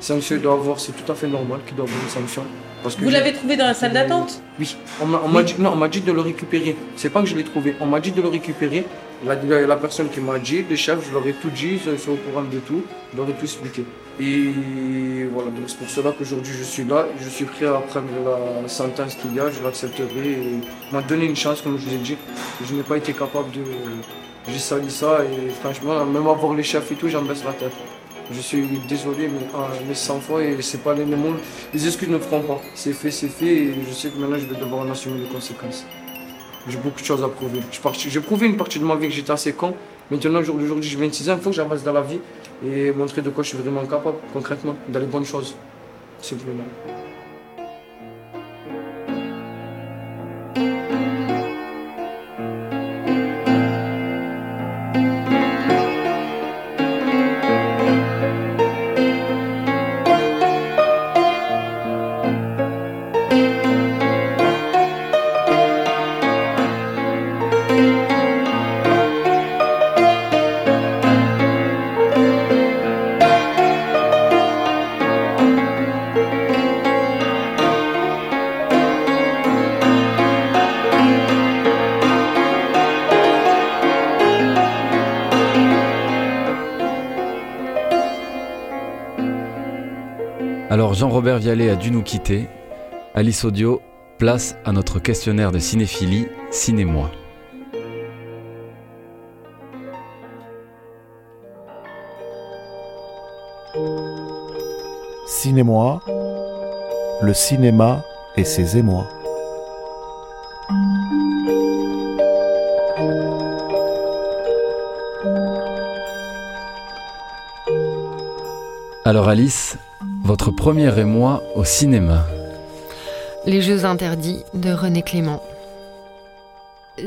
sanction il doit avoir c'est tout à fait normal qu'il doit avoir une sanction parce que Vous l'avez trouvé dans la salle d'attente? Oui, on m'a dit, non, on m'a dit de le récupérer. C'est pas que je l'ai trouvé, on m'a dit de le récupérer. La, la- la personne qui m'a dit, le chef, je leur ai tout dit, ils sont au courant de tout, je leur ai tout expliqué. Et voilà, donc c'est pour cela qu'aujourd'hui je suis là, je suis prêt à prendre la sentence qu'il y a, je l'accepterai. On m'a donné une chance, comme je vous ai dit. Je n'ai pas été capable de. J'ai sali ça et franchement, même avoir les chefs et tout, j'en baisse la tête. Je suis désolé, mais, ah, mais 100 fois, et c'est pas les mots. Les excuses ne feront pas. C'est fait, c'est fait, et je sais que maintenant je vais devoir en assumer les conséquences. J'ai beaucoup de choses à prouver. J'ai prouvé une partie de ma vie que j'étais assez con. Maintenant, aujourd'hui, j'ai 26 ans, il faut que j'avance dans la vie et montrer de quoi je suis vraiment capable, concrètement, dans les bonnes choses. Simplement. Jean-Robert Vialet a dû nous quitter. Alice Audio, place à notre questionnaire de cinéphilie, Ciné-moi. Cinémoi, le cinéma et ses émois. Alors Alice, votre premier émoi au cinéma. Les Jeux interdits de René Clément.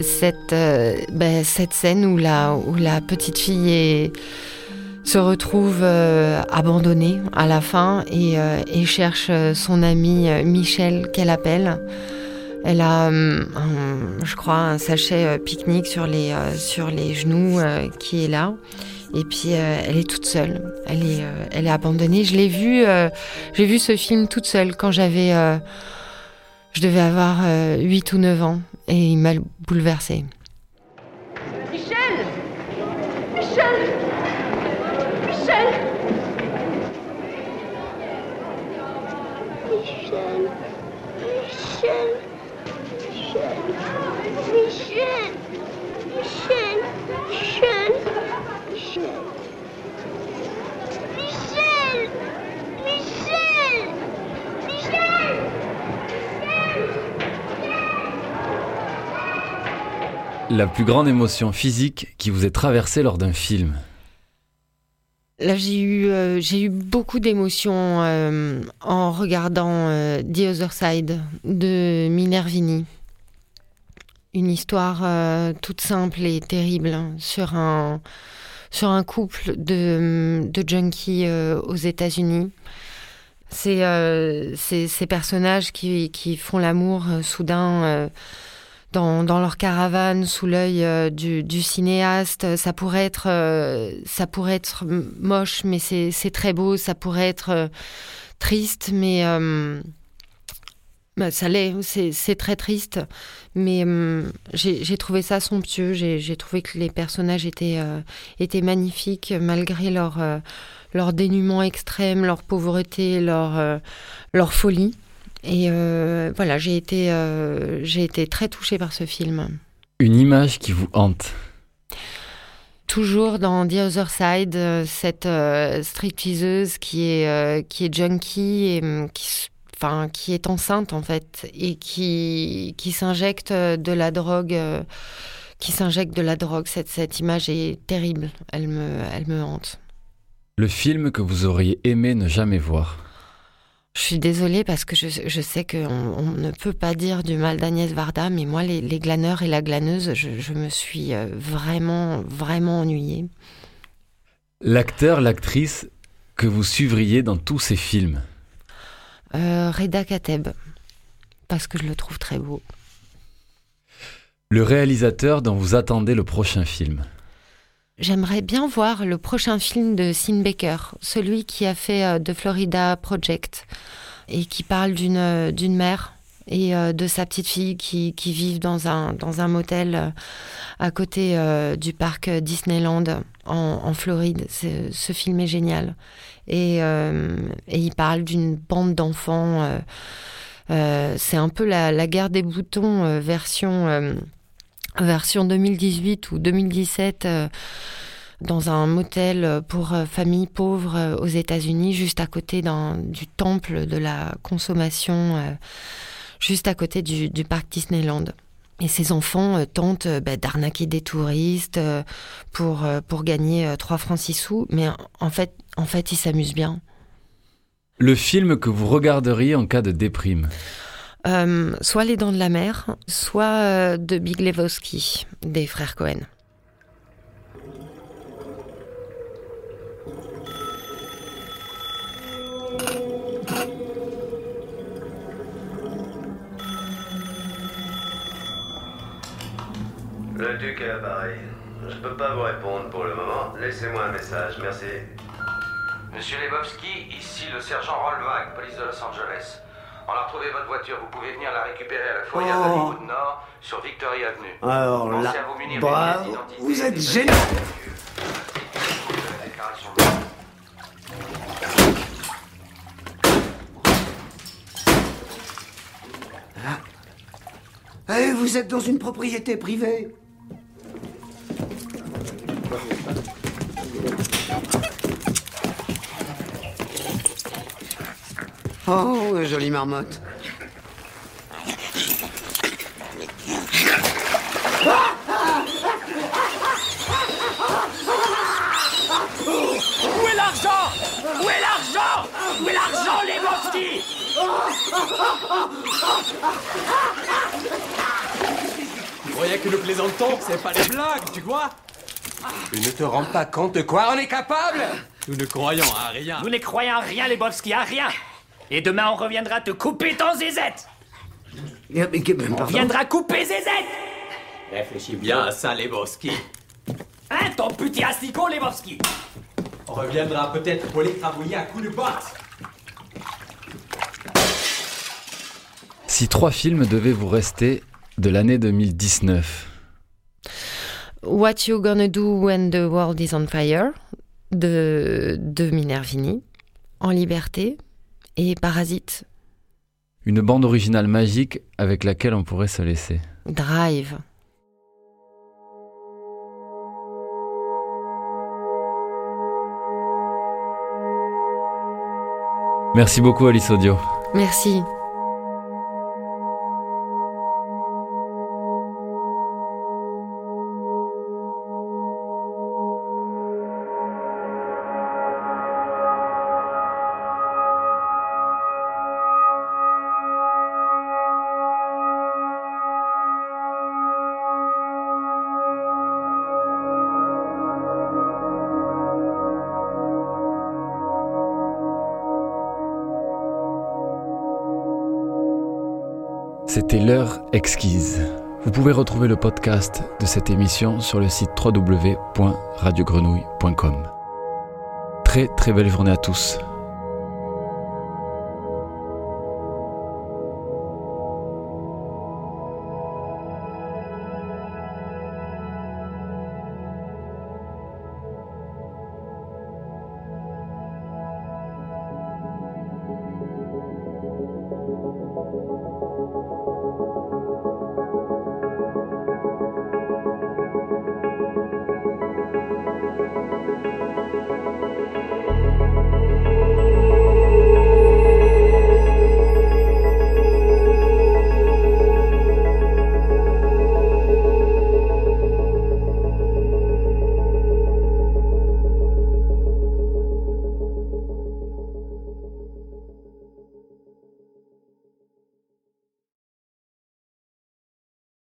Cette, euh, cette scène où la, où la petite fille se retrouve euh, abandonnée à la fin et, euh, cherche son ami Michel qu'elle appelle. Elle a, je crois, un sachet pique-nique sur les, genoux qui est là. Et puis euh, elle est toute seule. Elle est, euh, elle est abandonnée. Je l'ai vu, euh, j'ai vu ce film toute seule quand j'avais, je devais avoir euh, 8 ou 9 ans et il m'a bouleversée. Michel Michel Michel La plus grande émotion physique qui vous est traversée lors d'un film. Là, j'ai eu, euh, eu beaucoup d'émotions euh, en regardant euh, The Other Side de Minervini. Une histoire toute simple et terrible hein, sur un, sur un couple de, de junkies aux États-Unis. C'est ces personnages qui, qui font l'amour soudain dans, leur caravane sous l'œil euh, du, cinéaste. Ça pourrait être, euh, ça pourrait être moche, mais c'est très beau. Ça pourrait être euh, triste, mais euh, bah, ça l'est. C'est très triste, mais j'ai trouvé ça somptueux. J'ai trouvé que les personnages étaient euh, étaient magnifiques malgré leur euh, leur dénuement extrême, leur pauvreté, leur euh, leur folie. Et euh, voilà, j'ai été, euh, j'ai été très touchée par ce film. Une image qui vous hante. Toujours dans The Other Side, euh, cette euh, stripteaseuse qui est, qui est junkie et hum, qui enfin, qui est enceinte en fait et qui, qui s'injecte de la drogue. qui s'injecte de la drogue. Cette, cette image est terrible. Elle me, elle me hante. Le film que vous auriez aimé ne jamais voir. Je suis désolée parce que je, je sais qu'on on ne peut pas dire du mal d'Agnès Varda, mais moi, les, les glaneurs et la glaneuse, je, je me suis euh, vraiment, vraiment ennuyée. L'acteur, l'actrice que vous suivriez dans tous ces films. Euh, Reda Kateb, parce que je le trouve très beau. Le réalisateur dont vous attendez le prochain film. J'aimerais bien voir le prochain film de Sin Baker, celui qui a fait euh, The Florida Project et qui parle d'une euh, d'une mère et euh, de sa petite fille qui, qui vivent dans un, dans un motel à côté du parc Disneyland en, Floride. Ce film est génial. Et, et il parle d'une bande d'enfants. C'est un peu la, la guerre des boutons version, version 2018 ou 2017 euh, dans un motel pour euh, familles pauvres euh, aux États-Unis, juste à côté du temple de la consommation, juste à côté du, parc Disneyland. Et ces enfants tentent bah, d'arnaquer des touristes pour, pour gagner euh, 3 francs 6 sous, mais en fait, en fait ils s'amusent bien. Le film que vous regarderiez en cas de déprime? Euh, soit Les Dents de la Mer, soit euh, de Big Lebowski, des frères Cohen. Le duc est l'appareil. Je peux pas vous répondre pour le moment. Laissez-moi un message, merci. Monsieur Lebowski, ici le sergent Rollwag, police de Los Angeles. On a retrouvé votre voiture, vous pouvez venir la récupérer à la fourrière Oh. d'Hollywood Nord sur Victory Avenue. Alors Pensez là, à vous munir vous êtes génial. déclaration Eh, vous êtes dans une propriété privée. Oh, jolie marmotte. Où est l'argent? Où est l'argent? Où est l'argent, les Lebowski Tu croyais que nous plaisantons? C'est pas des blagues, tu vois Tu ne te rends pas compte de quoi on est capable? Nous ne croyons à rien. Nous ne croyons à rien, les Lebowski, à rien. Et demain, on reviendra te couper ton zézette. On viendra couper zézette. Réfléchis bien à ça, Lebowski. Hein, ton petit asticot, Lebowski. On reviendra peut-être pour l'écrabouiller à coups de botte. Si trois films devaient vous rester de l'année 2019. What You Gonna Do When the World Is on Fire de, de Minervini, En Liberté et Parasite, Une bande originale magique avec laquelle on pourrait se laisser. Drive. Merci beaucoup Alice Audio. Merci. C'était l'heure exquise. Vous pouvez retrouver le podcast de cette émission sur le site www.radiogrenouille.com. Très très belle journée à tous.